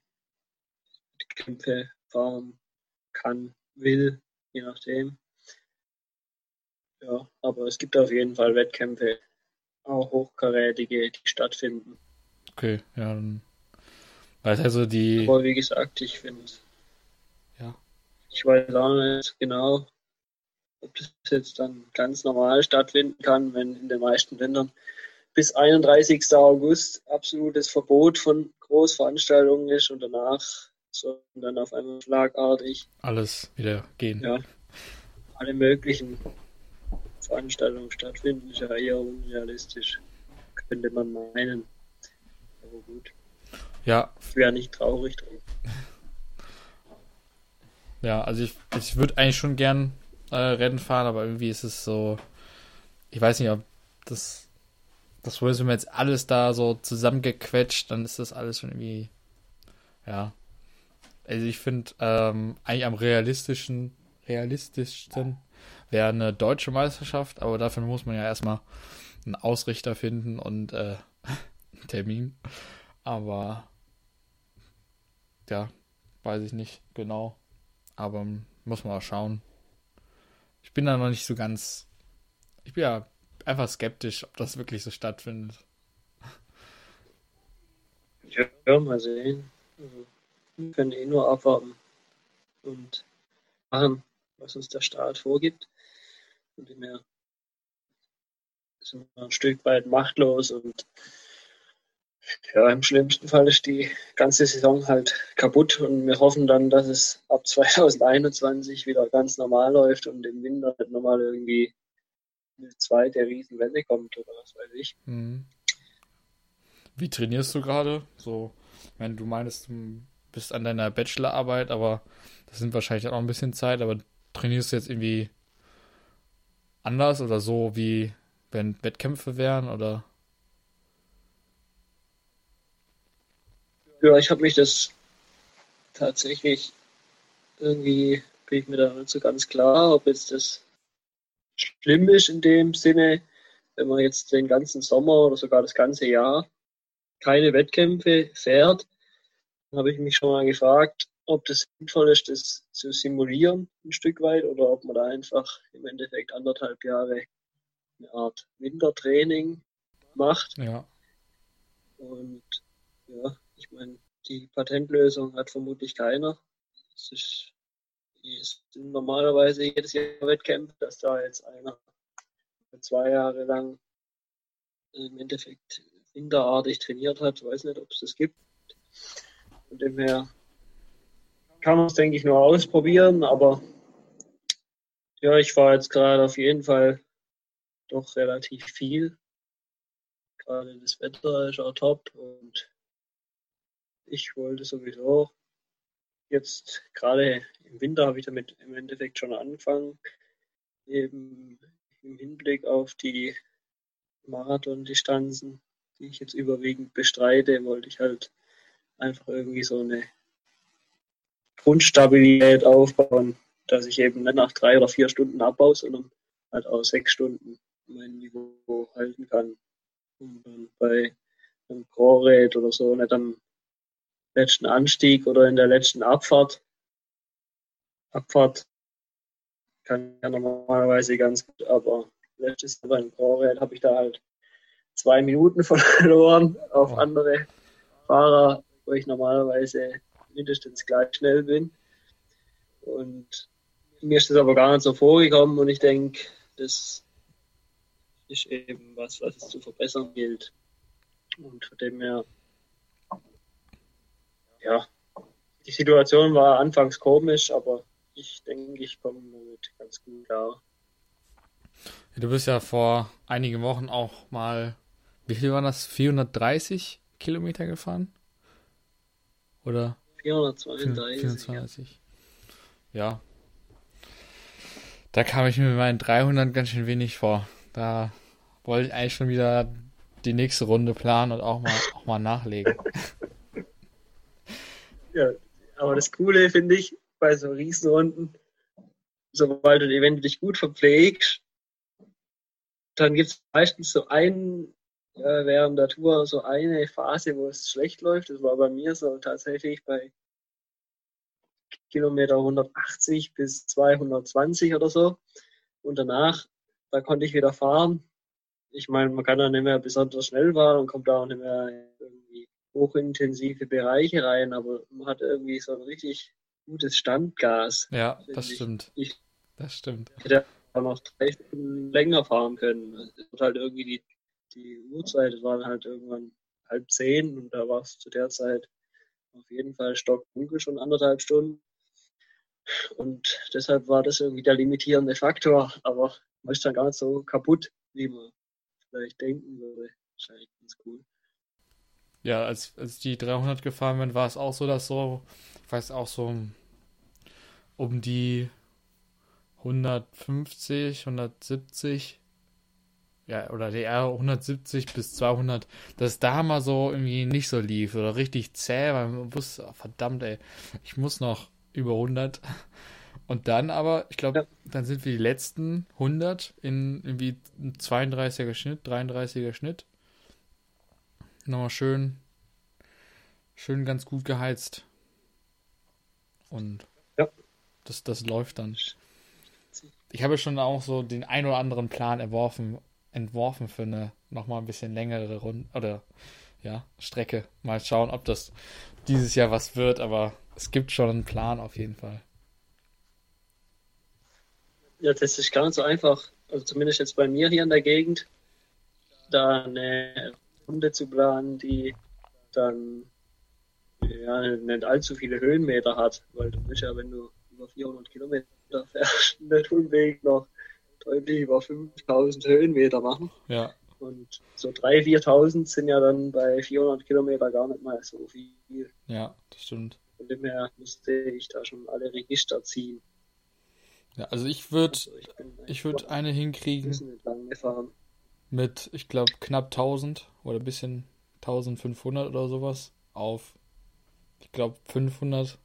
Kämpfe fahren kann, will, je nachdem. Ja, aber es gibt auf jeden Fall Wettkämpfe, auch hochkarätige, die stattfinden. Okay, ja, dann weiß also die. Aber wie gesagt, ich finde Ja. Ich weiß auch nicht genau, ob das jetzt dann ganz normal stattfinden kann, wenn in den meisten Ländern bis 31. August absolutes Verbot von Großveranstaltungen ist und danach sollen dann auf einmal schlagartig alles wieder gehen. Ja, alle möglichen Veranstaltungen stattfinden, ist ja eher unrealistisch. Könnte man meinen. Aber gut. Ja. Ich wäre nicht traurig drum. Ja, also ich, ich würde eigentlich schon gern äh, Rennen fahren, aber irgendwie ist es so. Ich weiß nicht, ob das. Das wohl ist, wenn man jetzt alles da so zusammengequetscht, dann ist das alles schon irgendwie. Ja. Also ich finde ähm, eigentlich am realistischen, realistischsten wäre eine deutsche Meisterschaft, aber dafür muss man ja erstmal einen Ausrichter finden und äh, einen Termin. Aber ja, weiß ich nicht genau. Aber muss man auch schauen. Ich bin da noch nicht so ganz. Ich bin ja einfach skeptisch, ob das wirklich so stattfindet. Ja, mal sehen. Also, wir können eh nur abwarten und machen, was uns der Staat vorgibt. Von dem sind wir ein Stück weit machtlos und ja, im schlimmsten Fall ist die ganze Saison halt kaputt und wir hoffen dann, dass es ab 2021 wieder ganz normal läuft und im Winter nicht nochmal irgendwie eine zweite Riesenwelle kommt oder was weiß ich. Mhm. Wie trainierst du gerade? So, wenn du meinst, bist an deiner Bachelorarbeit, aber das sind wahrscheinlich auch ein bisschen Zeit, aber trainierst du jetzt irgendwie anders oder so, wie wenn Wettkämpfe wären oder? Ja, ich habe mich das tatsächlich irgendwie bin ich mir da nicht so ganz klar, ob jetzt das schlimm ist in dem Sinne, wenn man jetzt den ganzen Sommer oder sogar das ganze Jahr keine Wettkämpfe fährt, habe ich mich schon mal gefragt, ob das sinnvoll ist, das zu simulieren ein Stück weit oder ob man da einfach im Endeffekt anderthalb Jahre eine Art Wintertraining macht. Ja. Und ja, ich meine, die Patentlösung hat vermutlich keiner. Es ist, ist normalerweise jedes Jahr Wettkämpfe, dass da jetzt einer zwei Jahre lang im Endeffekt winterartig trainiert hat. Ich weiß nicht, ob es das gibt. Von dem her kann man es, denke ich, nur ausprobieren, aber ja, ich fahre jetzt gerade auf jeden Fall doch relativ viel. Gerade das Wetter ist auch top und ich wollte sowieso jetzt gerade im Winter habe ich damit im Endeffekt schon angefangen, eben im Hinblick auf die Marathondistanzen, die ich jetzt überwiegend bestreite, wollte ich halt einfach irgendwie so eine Grundstabilität aufbauen, dass ich eben nicht nach drei oder vier Stunden abbaue, sondern halt auch sechs Stunden mein Niveau halten kann. Und dann bei einem Chlorrät oder so nicht am letzten Anstieg oder in der letzten Abfahrt. Abfahrt kann ja normalerweise ganz gut, aber letztes Mal beim Chlorrät habe ich da halt zwei Minuten verloren auf andere Fahrer, wo ich normalerweise mindestens gleich schnell bin. Und mir ist das aber gar nicht so vorgekommen und ich denke, das ist eben was, was es zu verbessern gilt. Und von dem her, ja, die Situation war anfangs komisch, aber ich denke, ich komme damit ganz gut klar. Du bist ja vor einigen Wochen auch mal, wie viel waren das? 430 Kilometer gefahren? Oder? 432. 432. Ja. Da kam ich mir mit meinen 300 ganz schön wenig vor. Da wollte ich eigentlich schon wieder die nächste Runde planen und auch mal, auch mal nachlegen. Ja, aber das Coole finde ich bei so Riesenrunden, sobald du, wenn du dich gut verpflegst, dann gibt es meistens so einen äh, während der Tour so eine Phase, wo es schlecht läuft. Das war bei mir so tatsächlich bei Kilometer 180 bis 220 oder so. Und danach, da konnte ich wieder fahren. Ich meine, man kann da nicht mehr besonders schnell fahren und kommt da auch nicht mehr irgendwie hochintensive Bereiche rein, aber man hat irgendwie so ein richtig gutes Standgas. Ja, das stimmt. Ich, das stimmt. Ich hätte auch noch drei Stunden länger fahren können. Es wird halt irgendwie die die Uhrzeit war halt irgendwann halb zehn und da war es zu der Zeit auf jeden Fall stockdunkel, schon anderthalb Stunden. Und deshalb war das irgendwie der limitierende Faktor. Aber man ist dann gar nicht so kaputt, wie man vielleicht denken würde. Wahrscheinlich ganz cool. Ja, als, als die 300 gefahren bin, war es auch so, dass so, ich weiß auch so um die 150, 170 ja, oder DR 170 bis 200, dass da mal so irgendwie nicht so lief oder richtig zäh, weil man wusste, oh, verdammt, ey, ich muss noch über 100. Und dann aber, ich glaube, ja. dann sind wir die letzten 100 in irgendwie 32er Schnitt, 33er Schnitt. Nochmal schön, schön ganz gut geheizt. Und ja. das, das läuft dann. Ich habe schon auch so den ein oder anderen Plan erworfen, entworfen für eine nochmal ein bisschen längere Runde oder ja, Strecke. Mal schauen, ob das dieses Jahr was wird, aber es gibt schon einen Plan auf jeden Fall. Ja, das ist gar nicht so einfach, also zumindest jetzt bei mir hier in der Gegend, da eine Runde zu planen, die dann ja, nicht allzu viele Höhenmeter hat, weil du bist ja, wenn du über 400 Kilometer fährst, der Weg noch deutlich über 5000 Höhenmeter machen. Ja. Und so 3.000, 4.000 sind ja dann bei 400 Kilometer gar nicht mal so viel. Ja, das stimmt. Von dem her musste ich da schon alle Register ziehen. Ja, also ich würde also ich, würde eine hinkriegen mit, ich glaube, knapp 1000 oder ein bisschen 1500 oder sowas auf, ich glaube, 500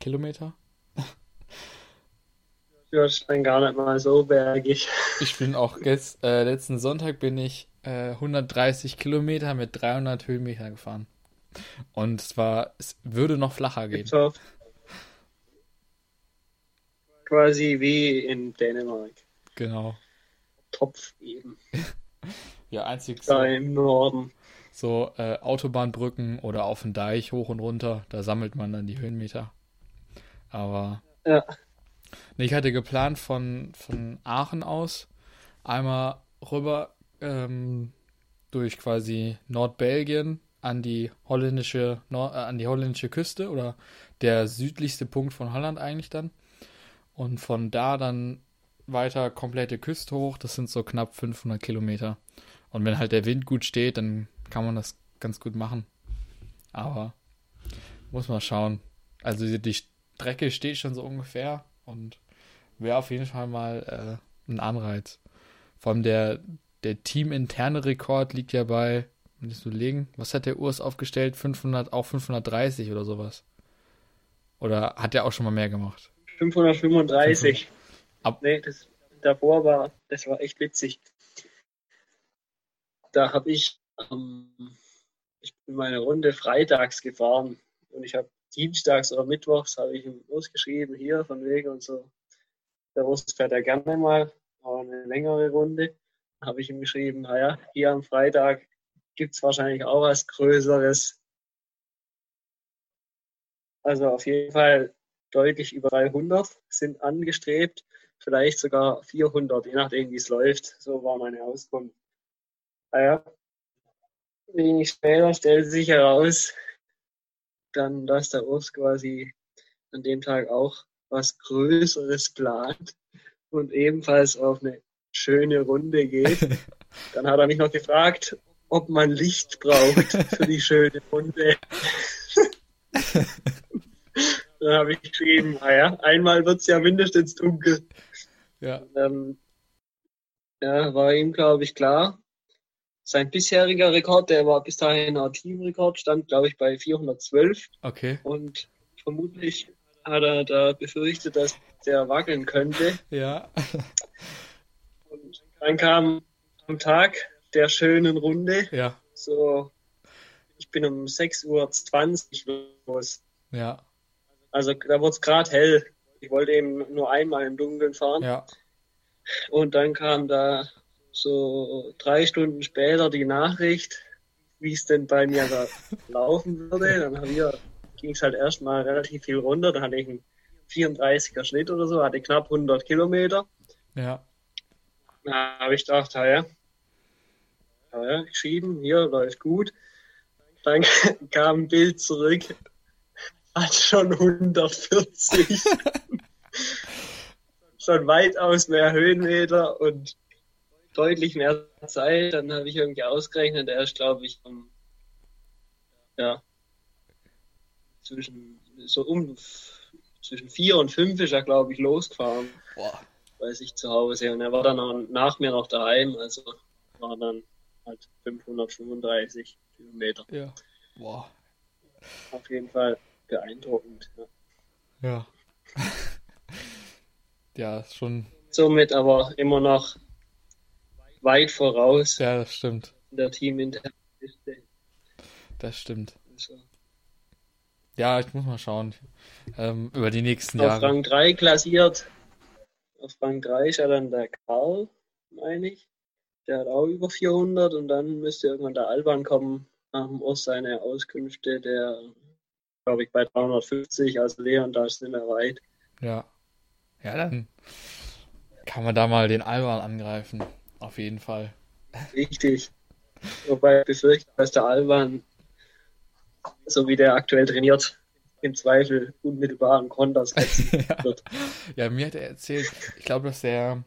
Kilometer. Dann gar nicht mal so bergig. Ich bin auch äh, letzten Sonntag bin ich äh, 130 Kilometer mit 300 Höhenmeter gefahren. Und es war, es würde noch flacher gehen. Quasi wie in Dänemark. Genau. Topf eben. ja, einzig da so, im Norden. So äh, Autobahnbrücken oder auf dem Deich hoch und runter, da sammelt man dann die Höhenmeter. Aber ja. Ich hatte geplant von, von Aachen aus einmal rüber ähm, durch quasi Nordbelgien an die holländische Nord, äh, an die holländische Küste oder der südlichste Punkt von Holland eigentlich dann und von da dann weiter komplette Küste hoch. Das sind so knapp 500 Kilometer. Und wenn halt der Wind gut steht, dann kann man das ganz gut machen. Aber muss man schauen. Also die Strecke steht schon so ungefähr und wäre auf jeden Fall mal äh, ein Anreiz. Vor allem der, der teaminterne Rekord liegt ja bei, wenn ich so legen, was hat der Urs aufgestellt? 500, auch 530 oder sowas. Oder hat der auch schon mal mehr gemacht? 535. Ab nee, das davor war, das war echt witzig. Da habe ich, ähm, ich bin meine Runde freitags gefahren und ich habe dienstags oder mittwochs habe ich ihm ausgeschrieben, hier von wegen und so. Der Rust fährt ja gerne mal, aber eine längere Runde. Habe ich ihm geschrieben, naja, hier am Freitag gibt es wahrscheinlich auch was Größeres. Also auf jeden Fall deutlich über 300 sind angestrebt, vielleicht sogar 400, je nachdem, wie es läuft. So war meine Auskunft. Naja, wenig später stellt sich heraus, dann, dass der Urs quasi an dem Tag auch was Größeres plant und ebenfalls auf eine schöne Runde geht. Dann hat er mich noch gefragt, ob man Licht braucht für die schöne Runde. Dann habe ich geschrieben, naja, ah einmal wird es ja mindestens dunkel. Ja. Und, ähm, ja, war ihm, glaube ich, klar. Sein bisheriger Rekord, der war bis dahin ein Teamrekord, stand, glaube ich, bei 412. Okay. Und vermutlich hat er da befürchtet, dass der wackeln könnte. Ja. Und dann kam am Tag der schönen Runde. Ja. So, ich bin um 6.20 Uhr los. Ja. Also da wurde es gerade hell. Ich wollte eben nur einmal im Dunkeln fahren. Ja. Und dann kam da so drei Stunden später die Nachricht, wie es denn bei mir da laufen würde. Dann ging es halt erstmal relativ viel runter. Dann hatte ich einen 34er Schnitt oder so, hatte knapp 100 Kilometer. Ja. Da habe ich gedacht, ja, ja, geschrieben, hier läuft gut. Dann kam ein Bild zurück, hat schon 140. schon weitaus mehr Höhenmeter und deutlich mehr Zeit. Dann habe ich irgendwie ausgerechnet, er ist, glaube ich, um, ja, zwischen, so um, zwischen vier und fünf ist er, glaube ich, losgefahren. Boah. Bei sich zu Hause. Und er war dann auch nach mir noch daheim, also war dann halt 535 Kilometer. Ja. Boah. Auf jeden Fall beeindruckend. Ja. Ja, ja schon. Somit aber immer noch weit voraus. Ja, das stimmt. In der Teaminternen Das stimmt. Also. Ja, ich muss mal schauen. Ähm, über die nächsten Auf Jahre. Auf Rang 3 klassiert. Auf Rang 3 ist ja dann der Karl, meine ich. Der hat auch über 400 und dann müsste irgendwann der Alban kommen nach dem Ost seine Auskünfte. Der glaube ich, bei 350. Also Leon, da sind wir weit. Ja. Ja, dann kann man da mal den Alban angreifen. Auf jeden Fall. Richtig. Wobei ich befürchte, dass der Alban, so wie der aktuell trainiert, im Zweifel unmittelbar an Konter setzen wird. ja, mir hat er erzählt, ich glaube, dass der,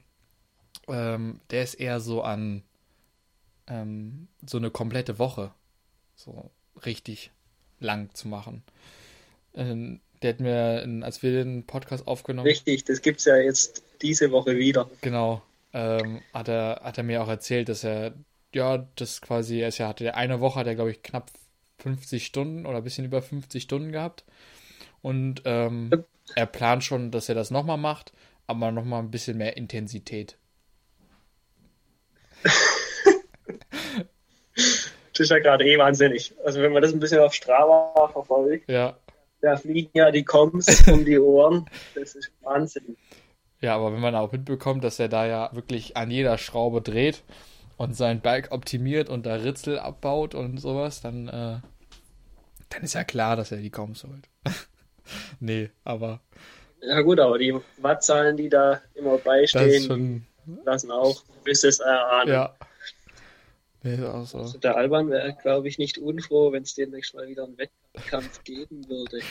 ähm, der ist eher so an ähm, so eine komplette Woche so richtig lang zu machen. Ähm, der hat mir, als wir den Podcast aufgenommen Richtig, das gibt es ja jetzt diese Woche wieder. Genau. Ähm, hat, er, hat er mir auch erzählt, dass er, ja, das quasi, er hatte eine Woche, hat er, glaube ich, knapp 50 Stunden oder ein bisschen über 50 Stunden gehabt. Und ähm, er plant schon, dass er das nochmal macht, aber nochmal ein bisschen mehr Intensität. das ist ja gerade eh wahnsinnig. Also wenn man das ein bisschen auf Strava verfolgt, ja. da fliegen ja die Koms um die Ohren. Das ist Wahnsinn. Ja, aber wenn man auch mitbekommt, dass er da ja wirklich an jeder Schraube dreht und sein Bike optimiert und da Ritzel abbaut und sowas, dann, äh, dann ist ja klar, dass er die Koms holt. nee, aber. Ja gut, aber die Wattzahlen, die da immer beistehen, schon... lassen auch gewisses erahnen. Ja. Nee, so. also der Alban wäre, glaube ich, nicht unfroh, wenn es demnächst mal wieder einen Wettkampf geben würde.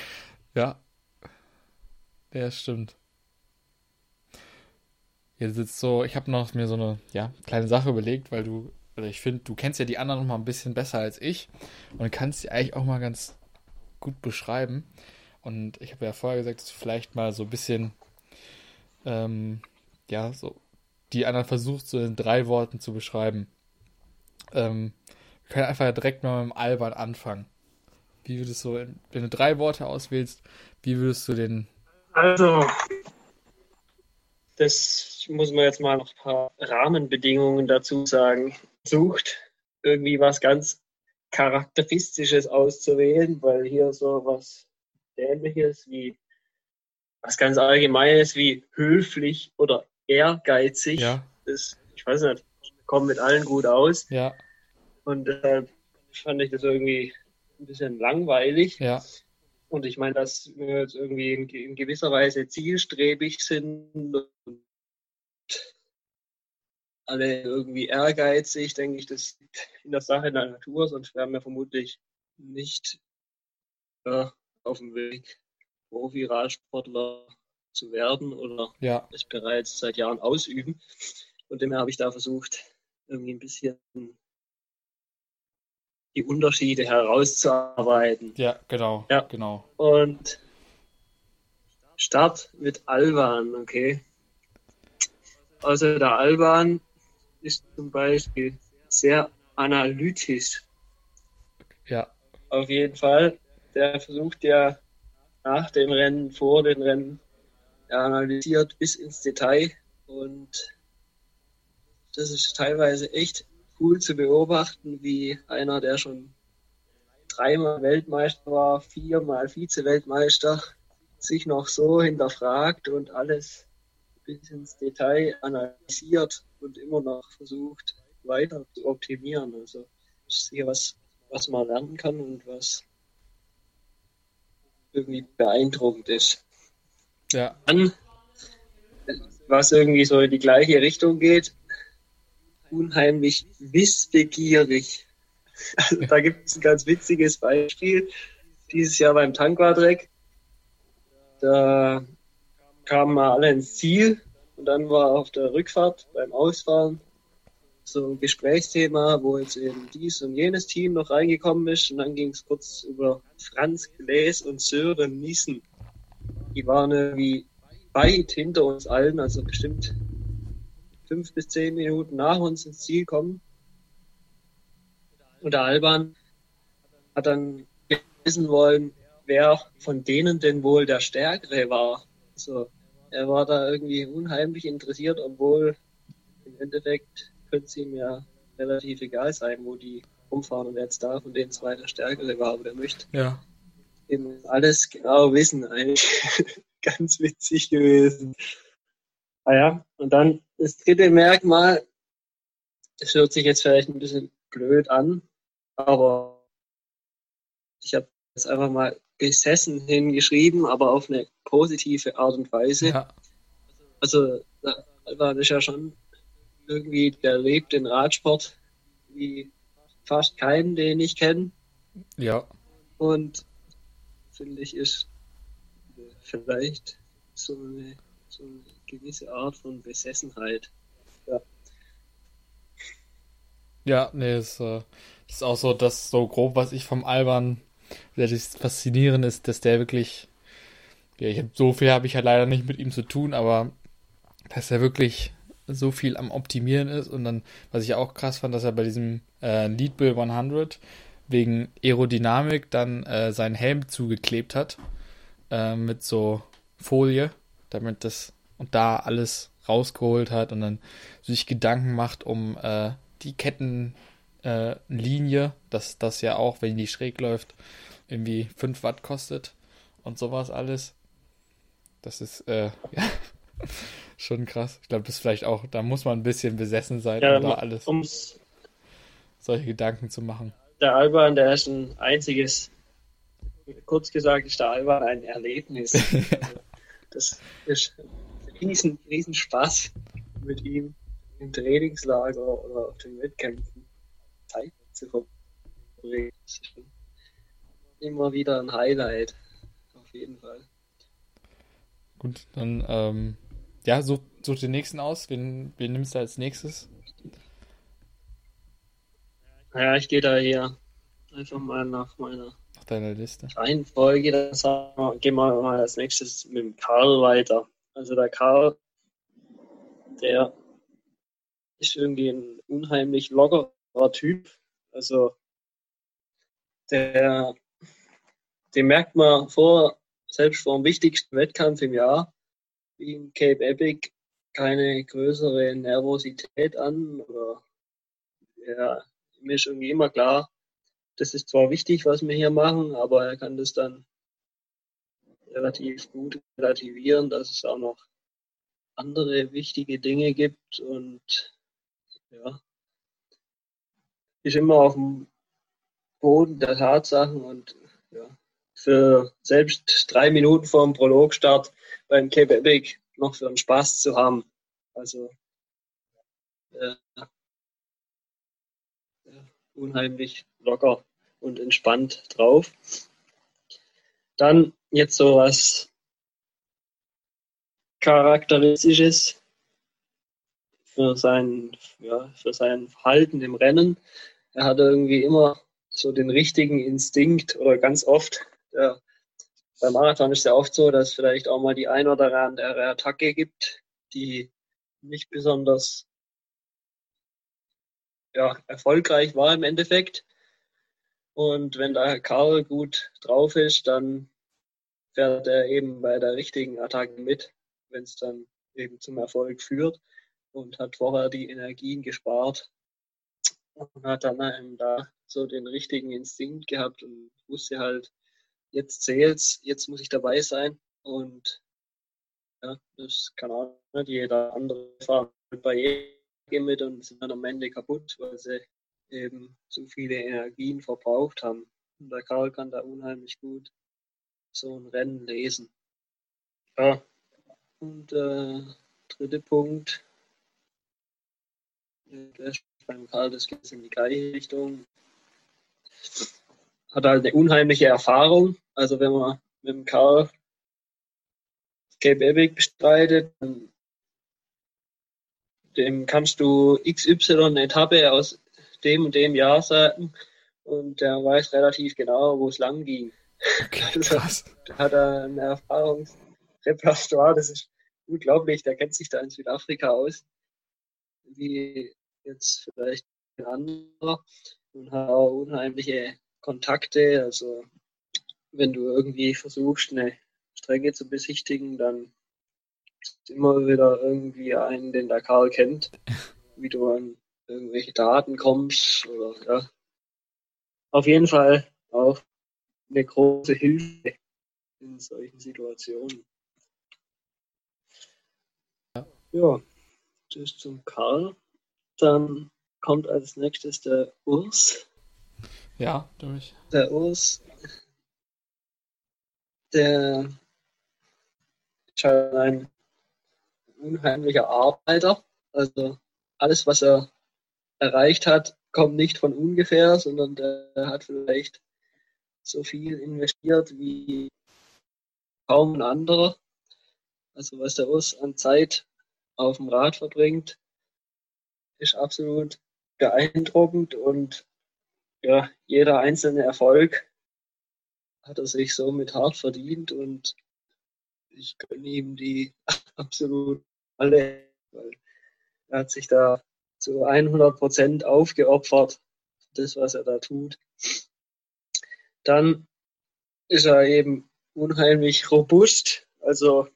Ja. Ja, stimmt. Jetzt sitzt so, ich habe noch mir so eine ja, kleine Sache überlegt, weil du, oder ich finde, du kennst ja die anderen noch mal ein bisschen besser als ich und kannst sie eigentlich auch mal ganz gut beschreiben. Und ich habe ja vorher gesagt, dass du vielleicht mal so ein bisschen, ähm, ja, so die anderen versucht, so in drei Worten zu beschreiben. Ähm, wir können einfach direkt mal mit dem Alban anfangen. Wie würdest du, wenn du drei Worte auswählst, wie würdest du den. Also, das muss man jetzt mal noch ein paar Rahmenbedingungen dazu sagen. Sucht irgendwie was ganz Charakteristisches auszuwählen, weil hier so was Dämliches wie was ganz Allgemeines wie höflich oder ehrgeizig. Ja. Das, ich weiß nicht, kommt mit allen gut aus. Ja. Und deshalb fand ich das irgendwie ein bisschen langweilig. Ja. Und ich meine, dass wir jetzt irgendwie in, in gewisser Weise zielstrebig sind und alle irgendwie ehrgeizig, denke ich, das liegt in der Sache der Natur, sonst wären wir vermutlich nicht äh, auf dem Weg, Profi-Radsportler zu werden oder ja. es bereits seit Jahren ausüben. Und demher habe ich da versucht, irgendwie ein bisschen die Unterschiede herauszuarbeiten. Ja, genau. Ja. genau. Und Start mit Alban, okay. Also der Alban ist zum Beispiel sehr analytisch. Ja. Auf jeden Fall. Der versucht ja nach dem Rennen, vor dem Rennen, er analysiert bis ins Detail und das ist teilweise echt cool zu beobachten, wie einer, der schon dreimal Weltmeister war, viermal Vize-Weltmeister, sich noch so hinterfragt und alles bis ins Detail analysiert und immer noch versucht, weiter zu optimieren. Also ist hier was, was man lernen kann und was irgendwie beeindruckend ist. Ja. Dann, was irgendwie so in die gleiche Richtung geht, unheimlich wissbegierig. Also da gibt es ein ganz witziges Beispiel. Dieses Jahr beim Tanquadreck. Da kamen wir alle ins Ziel und dann war auf der Rückfahrt beim Ausfahren so ein Gesprächsthema, wo jetzt eben dies und jenes Team noch reingekommen ist und dann ging es kurz über Franz Gläs und Sören Niesen. Die waren irgendwie weit hinter uns allen, also bestimmt fünf bis zehn Minuten nach uns ins Ziel kommen. Und der Alban hat dann wissen wollen, wer von denen denn wohl der Stärkere war. Also, er war da irgendwie unheimlich interessiert, obwohl im Endeffekt könnte es ihm ja relativ egal sein, wo die rumfahren und wer jetzt da von den zwei der Stärkere war, aber der möchte ja. eben alles genau wissen. Eigentlich ganz witzig gewesen. Ah ja, und dann das dritte Merkmal, das hört sich jetzt vielleicht ein bisschen blöd an, aber ich habe es einfach mal besessen hingeschrieben, aber auf eine positive Art und Weise. Ja. Also Alban ist ja schon irgendwie, der lebt den Radsport wie fast keinen, den ich kenne. Ja. Und finde ich, ist vielleicht so eine, so eine gewisse Art von Besessenheit. Ja. Ja, nee, ist, äh, ist auch so, dass so grob, was ich vom Alban, das Faszinierende ist, dass der wirklich, ja, ich hab, so viel habe ich ja leider nicht mit ihm zu tun, aber dass er wirklich so viel am Optimieren ist und dann, was ich auch krass fand, dass er bei diesem äh, Lead Bull 100 wegen Aerodynamik dann äh, seinen Helm zugeklebt hat äh, mit so Folie, damit das und da alles rausgeholt hat und dann sich Gedanken macht um äh, die Kettenlinie, äh, dass das ja auch, wenn die schräg läuft, irgendwie 5 Watt kostet und sowas alles. Das ist äh, ja, schon krass. Ich glaube, das ist vielleicht auch, da muss man ein bisschen besessen sein, ja, um da alles ums, solche Gedanken zu machen. Der Alban, der ist ein einziges, kurz gesagt, ist der Alban ein Erlebnis. das ist riesen, riesen Spaß mit ihm im Trainingslager oder auf den Wettkämpfen Zeit zu verbringen. Immer wieder ein Highlight. Auf jeden Fall. Gut, dann ähm, ja, such, such den nächsten aus. Wen, wen nimmst du als nächstes? Ja, ich gehe da hier einfach mal nach meiner nach deiner Liste. Reihenfolge. Dann gehen wir mal als nächstes mit dem Karl weiter. Also der Karl, der ist irgendwie ein unheimlich lockerer Typ. Also der, den merkt man vor, selbst vor dem wichtigsten Wettkampf im Jahr, wie in Cape Epic, keine größere Nervosität an. Oder ja, mir ist irgendwie immer klar, das ist zwar wichtig, was wir hier machen, aber er kann das dann relativ gut relativieren, dass es auch noch andere wichtige Dinge gibt und ja, ist immer auf dem Boden der Tatsachen und ja, für selbst drei Minuten vor dem Prologstart beim Epic noch für einen Spaß zu haben. Also äh, unheimlich locker und entspannt drauf. Dann jetzt so was Charakteristisches für sein, ja, für sein Verhalten im Rennen. Er hat irgendwie immer so den richtigen Instinkt oder ganz oft. Ja, beim Marathon ist es ja oft so, dass vielleicht auch mal die ein oder andere Attacke gibt, die nicht besonders ja, erfolgreich war im Endeffekt. Und wenn da Karl gut drauf ist, dann fährt er eben bei der richtigen Attacke mit, wenn es dann eben zum Erfolg führt und hat vorher die Energien gespart und hat dann eben da so den richtigen Instinkt gehabt und wusste halt, jetzt zählt's, jetzt muss ich dabei sein und ja, das kann auch nicht jeder andere fahren bei jedem mit und sind dann am Ende kaputt, weil sie eben zu viele Energien verbraucht haben. Und der Karl kann da unheimlich gut so ein Rennen lesen. Ja. Und äh, dritte Punkt, beim Karl, das geht in die gleiche Richtung. Hat halt eine unheimliche Erfahrung. Also wenn man mit dem Karl Cape Epic bestreitet, dem kannst du XY Etappe aus dem und dem Jahr sagen und der weiß relativ genau, wo es lang ging. Okay, also, krass. der hat ein Erfahrungsrepertoire, das ist unglaublich, der kennt sich da in Südafrika aus, wie jetzt vielleicht ein anderer und hat auch unheimliche Kontakte, also wenn du irgendwie versuchst, eine Strecke zu besichtigen, dann ist immer wieder irgendwie einen, den der Karl kennt, wie du an irgendwelche Daten kommst oder ja. Auf jeden Fall auch eine große Hilfe in solchen Situationen. Ja, ja das zum Karl. Dann kommt als nächstes der Urs. Ja, durch. Der Urs, der ist halt ein unheimlicher Arbeiter. Also alles, was er erreicht hat, kommt nicht von ungefähr, sondern der hat vielleicht so viel investiert wie kaum ein anderer. Also was der Urs an Zeit auf dem Rad verbringt, ist absolut beeindruckend und ja, jeder einzelne Erfolg hat er sich somit hart verdient und ich gönne ihm die absolut alle, weil er hat sich da zu 100 Prozent aufgeopfert, das, was er da tut. Dann ist er eben unheimlich robust, also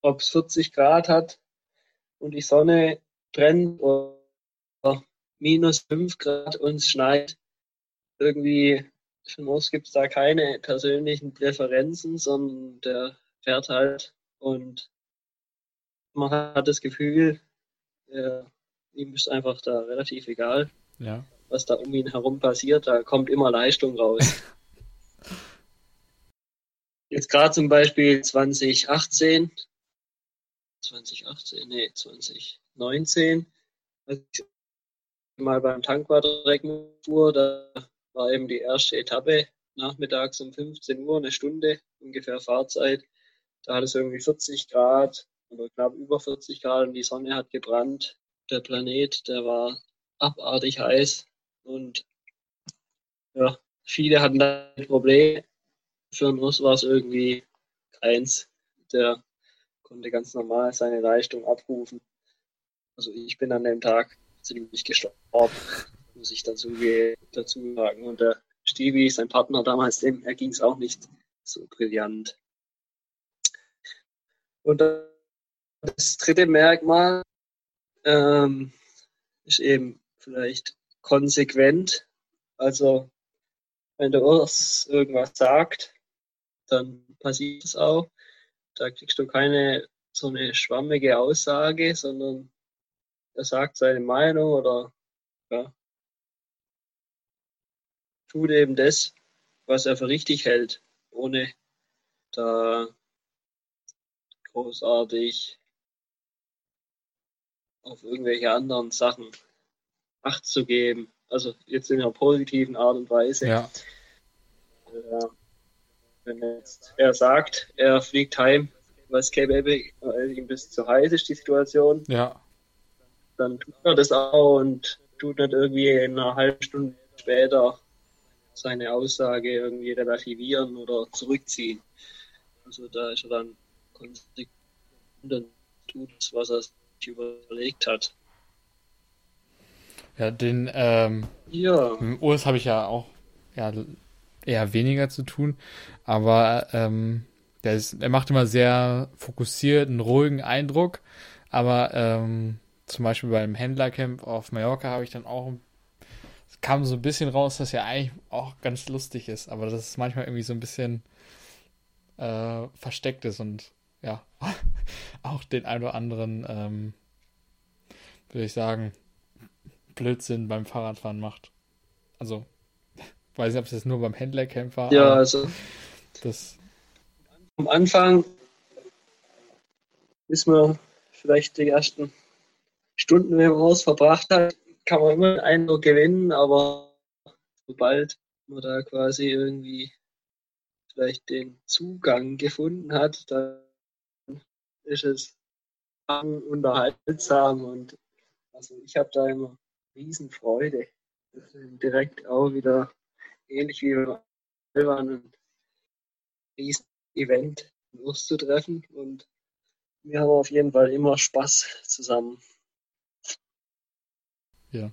ob es 40 Grad hat und die Sonne brennt oder minus 5 Grad und es schneit, irgendwie für Moos gibt es da keine persönlichen Präferenzen, sondern der fährt halt und man hat das Gefühl, äh, ihm ist einfach da relativ egal, ja. was da um ihn herum passiert. Da kommt immer Leistung raus. Jetzt gerade zum Beispiel 2018, 2018, nee, 2019, als ich mal beim Tankwasserrecken fuhr, da war eben die erste Etappe nachmittags um 15 Uhr, eine Stunde ungefähr Fahrzeit. Da hat es irgendwie 40 Grad oder knapp über 40 Grad und die Sonne hat gebrannt. Der Planet, der war abartig heiß und ja, viele hatten da Probleme. Für uns war es irgendwie keins. Der konnte ganz normal seine Leistung abrufen. Also ich bin an dem Tag ziemlich gestorben muss ich dazu, dazu sagen. Und der Stevie, sein Partner damals, dem erging es auch nicht so brillant. Und das dritte Merkmal ähm, ist eben vielleicht konsequent. Also wenn der Urs irgendwas sagt, dann passiert es auch. Da kriegst du keine so eine schwammige Aussage, sondern er sagt seine Meinung oder ja, tut eben das, was er für richtig hält, ohne da großartig auf irgendwelche anderen Sachen Acht zu geben. Also jetzt in einer positiven Art und Weise. Ja. Äh, wenn jetzt er sagt, er fliegt heim, weil ihm das zu heiß ist, die Situation, ja. dann tut er das auch und tut nicht irgendwie in einer halben Stunde später seine Aussage irgendwie relativieren oder zurückziehen. Also da ist er dann konsequent und tut es, was er sich überlegt hat. Ja, den ähm, ja. Urs habe ich ja auch ja, eher weniger zu tun, aber ähm, der ist, er macht immer sehr fokussiert, einen ruhigen Eindruck, aber ähm, zum Beispiel beim Händlercamp auf Mallorca habe ich dann auch kam so ein bisschen raus, dass ja eigentlich auch ganz lustig ist, aber dass es manchmal irgendwie so ein bisschen äh, versteckt ist und ja, auch den ein oder anderen, ähm, würde ich sagen, Blödsinn beim Fahrradfahren macht. Also, weiß nicht, ob es jetzt nur beim Händlercamp war. Ja, also. Das. Am Anfang ist man vielleicht die ersten Stunden, wenn man es verbracht hat, kann man immer einen Eindruck gewinnen, aber sobald man da quasi irgendwie vielleicht den Zugang gefunden hat, dann ist es unterhaltsam und also ich habe da immer Riesenfreude. Direkt auch wieder ähnlich wie beim Alban ein Riesen-Event loszutreffen und wir haben auf jeden Fall immer Spaß zusammen. Ja.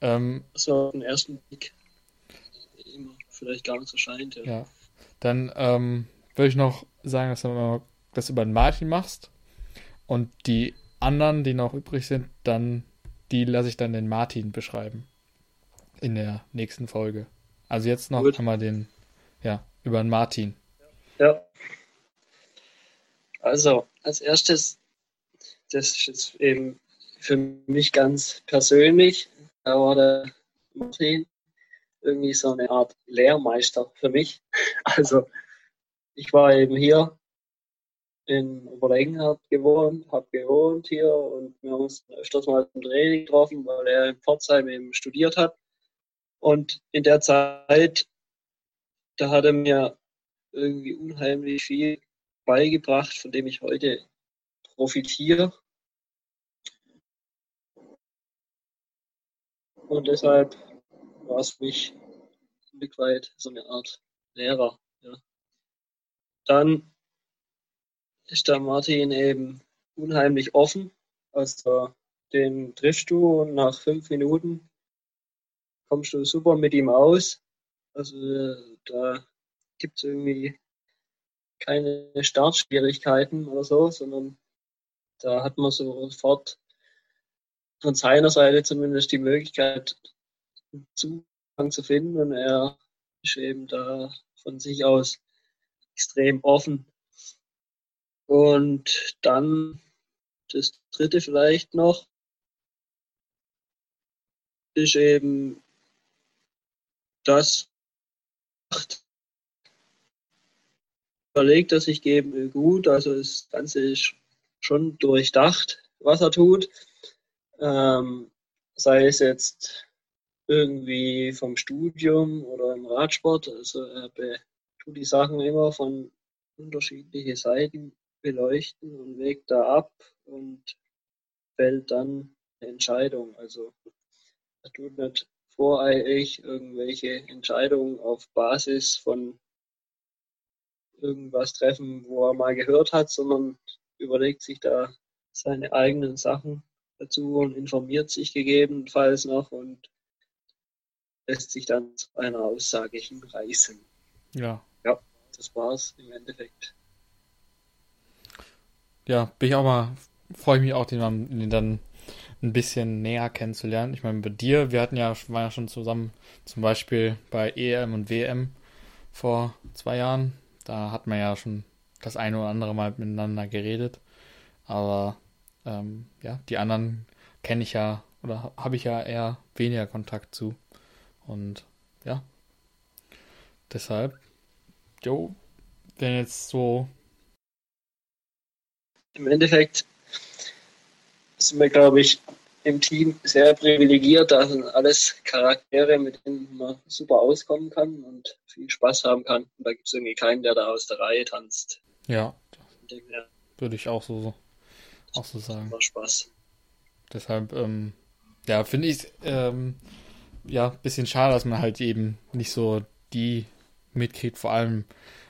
Ähm, so auf den ersten Blick immer vielleicht gar nicht so scheint. Ja. ja. Dann ähm, würde ich noch sagen, dass du das über den Martin machst und die anderen, die noch übrig sind, dann die lasse ich dann den Martin beschreiben in der nächsten Folge. Also jetzt noch Gut. einmal den, ja, über den Martin. Ja. Also als erstes, das ist jetzt eben für mich ganz persönlich, da war der Martin irgendwie so eine Art Lehrmeister für mich. Also ich war eben hier in Oberlegen habe gewohnt, hab gewohnt hier und wir haben uns öfters mal zum Training getroffen, weil er in Pforzheim eben studiert hat. Und in der Zeit, da hat er mir irgendwie unheimlich viel beigebracht, von dem ich heute profitiere. Und deshalb war es mich ein Stück weit so eine Art Lehrer. Ja. Dann ist der Martin eben unheimlich offen. Also den triffst du und nach fünf Minuten kommst du super mit ihm aus. Also da gibt es irgendwie keine Startschwierigkeiten oder so, sondern da hat man sofort von seiner Seite zumindest die Möglichkeit, Zugang zu finden und er ist eben da von sich aus extrem offen. Und dann das dritte vielleicht noch ist eben das überlegt er sich geben gut, also das Ganze ist schon durchdacht, was er tut. Ähm, sei es jetzt irgendwie vom Studium oder im Radsport. Also er tut die Sachen immer von unterschiedlichen Seiten beleuchten und wägt da ab und fällt dann eine Entscheidung. Also er tut nicht voreilig irgendwelche Entscheidungen auf Basis von irgendwas treffen, wo er mal gehört hat, sondern überlegt sich da seine eigenen Sachen dazu und informiert sich gegebenenfalls noch und lässt sich dann zu einer Aussage hinreißen. Ja. Ja, das war's im Endeffekt. Ja, bin ich auch mal, freue ich mich auch, den, den dann ein bisschen näher kennenzulernen. Ich meine, bei dir, wir hatten ja, waren ja schon zusammen, zum Beispiel bei EM und WM vor zwei Jahren. Da hat man ja schon das eine oder andere Mal miteinander geredet. Aber ähm, ja, die anderen kenne ich ja oder habe ich ja eher weniger Kontakt zu. Und ja, deshalb, jo, wenn jetzt so. Im Endeffekt sind wir, glaube ich, im Team sehr privilegiert. Da sind alles Charaktere, mit denen man super auskommen kann und viel Spaß haben kann. Und da gibt es irgendwie keinen, der da aus der Reihe tanzt. Ja, würde ich auch so, auch so sagen. Macht Spaß. Deshalb, ähm, ja, finde ich ähm, ja, bisschen schade, dass man halt eben nicht so die mitkriegt, vor allem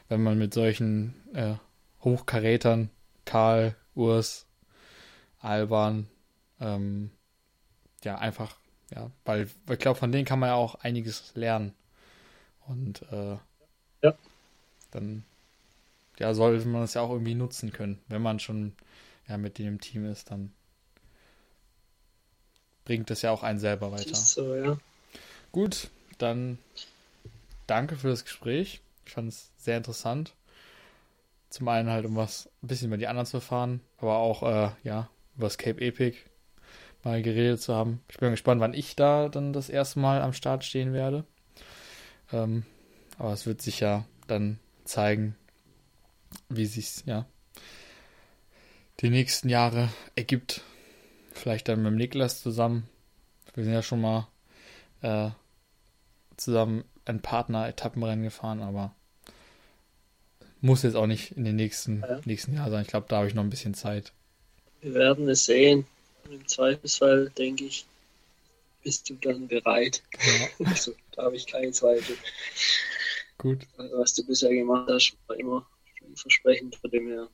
wenn man mit solchen äh, Hochkarätern, Karl, Urs, Alban, ähm, ja, einfach, ja, weil, weil ich glaube, von denen kann man ja auch einiges lernen. Und äh, ja. dann ja, sollte man das ja auch irgendwie nutzen können. Wenn man schon ja, mit im Team ist, dann bringt das ja auch einen selber weiter. So, ja. Gut, dann danke für das Gespräch. Ich fand es sehr interessant. Zum einen halt, um was ein bisschen über die anderen zu erfahren, aber auch, äh, ja, über das Cape Epic mal geredet zu haben. Ich bin gespannt, wann ich da dann das erste Mal am Start stehen werde. Ähm, aber es wird sich ja dann zeigen, wie sich ja die nächsten Jahre ergibt. Vielleicht dann mit dem Niklas zusammen. Wir sind ja schon mal äh, zusammen ein Partner-Etappenrennen gefahren, aber muss jetzt auch nicht in den nächsten, ja. nächsten Jahr sein. Ich glaube, da habe ich noch ein bisschen Zeit. Wir werden es sehen. Und Im Zweifelsfall, denke ich, bist du dann bereit. Ja. also, da habe ich keine Zweifel. Gut. Was du bisher gemacht hast, war immer versprechend, von dem her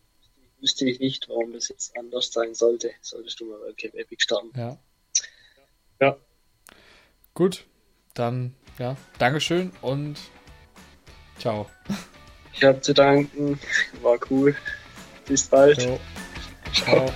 wüsste ich nicht, warum das jetzt anders sein sollte. Solltest du mal bei Cape Epic starten. Ja. Ja. Gut, dann ja, Dankeschön und ciao. Ich habe zu danken, war cool. Bis bald. Ciao. ciao.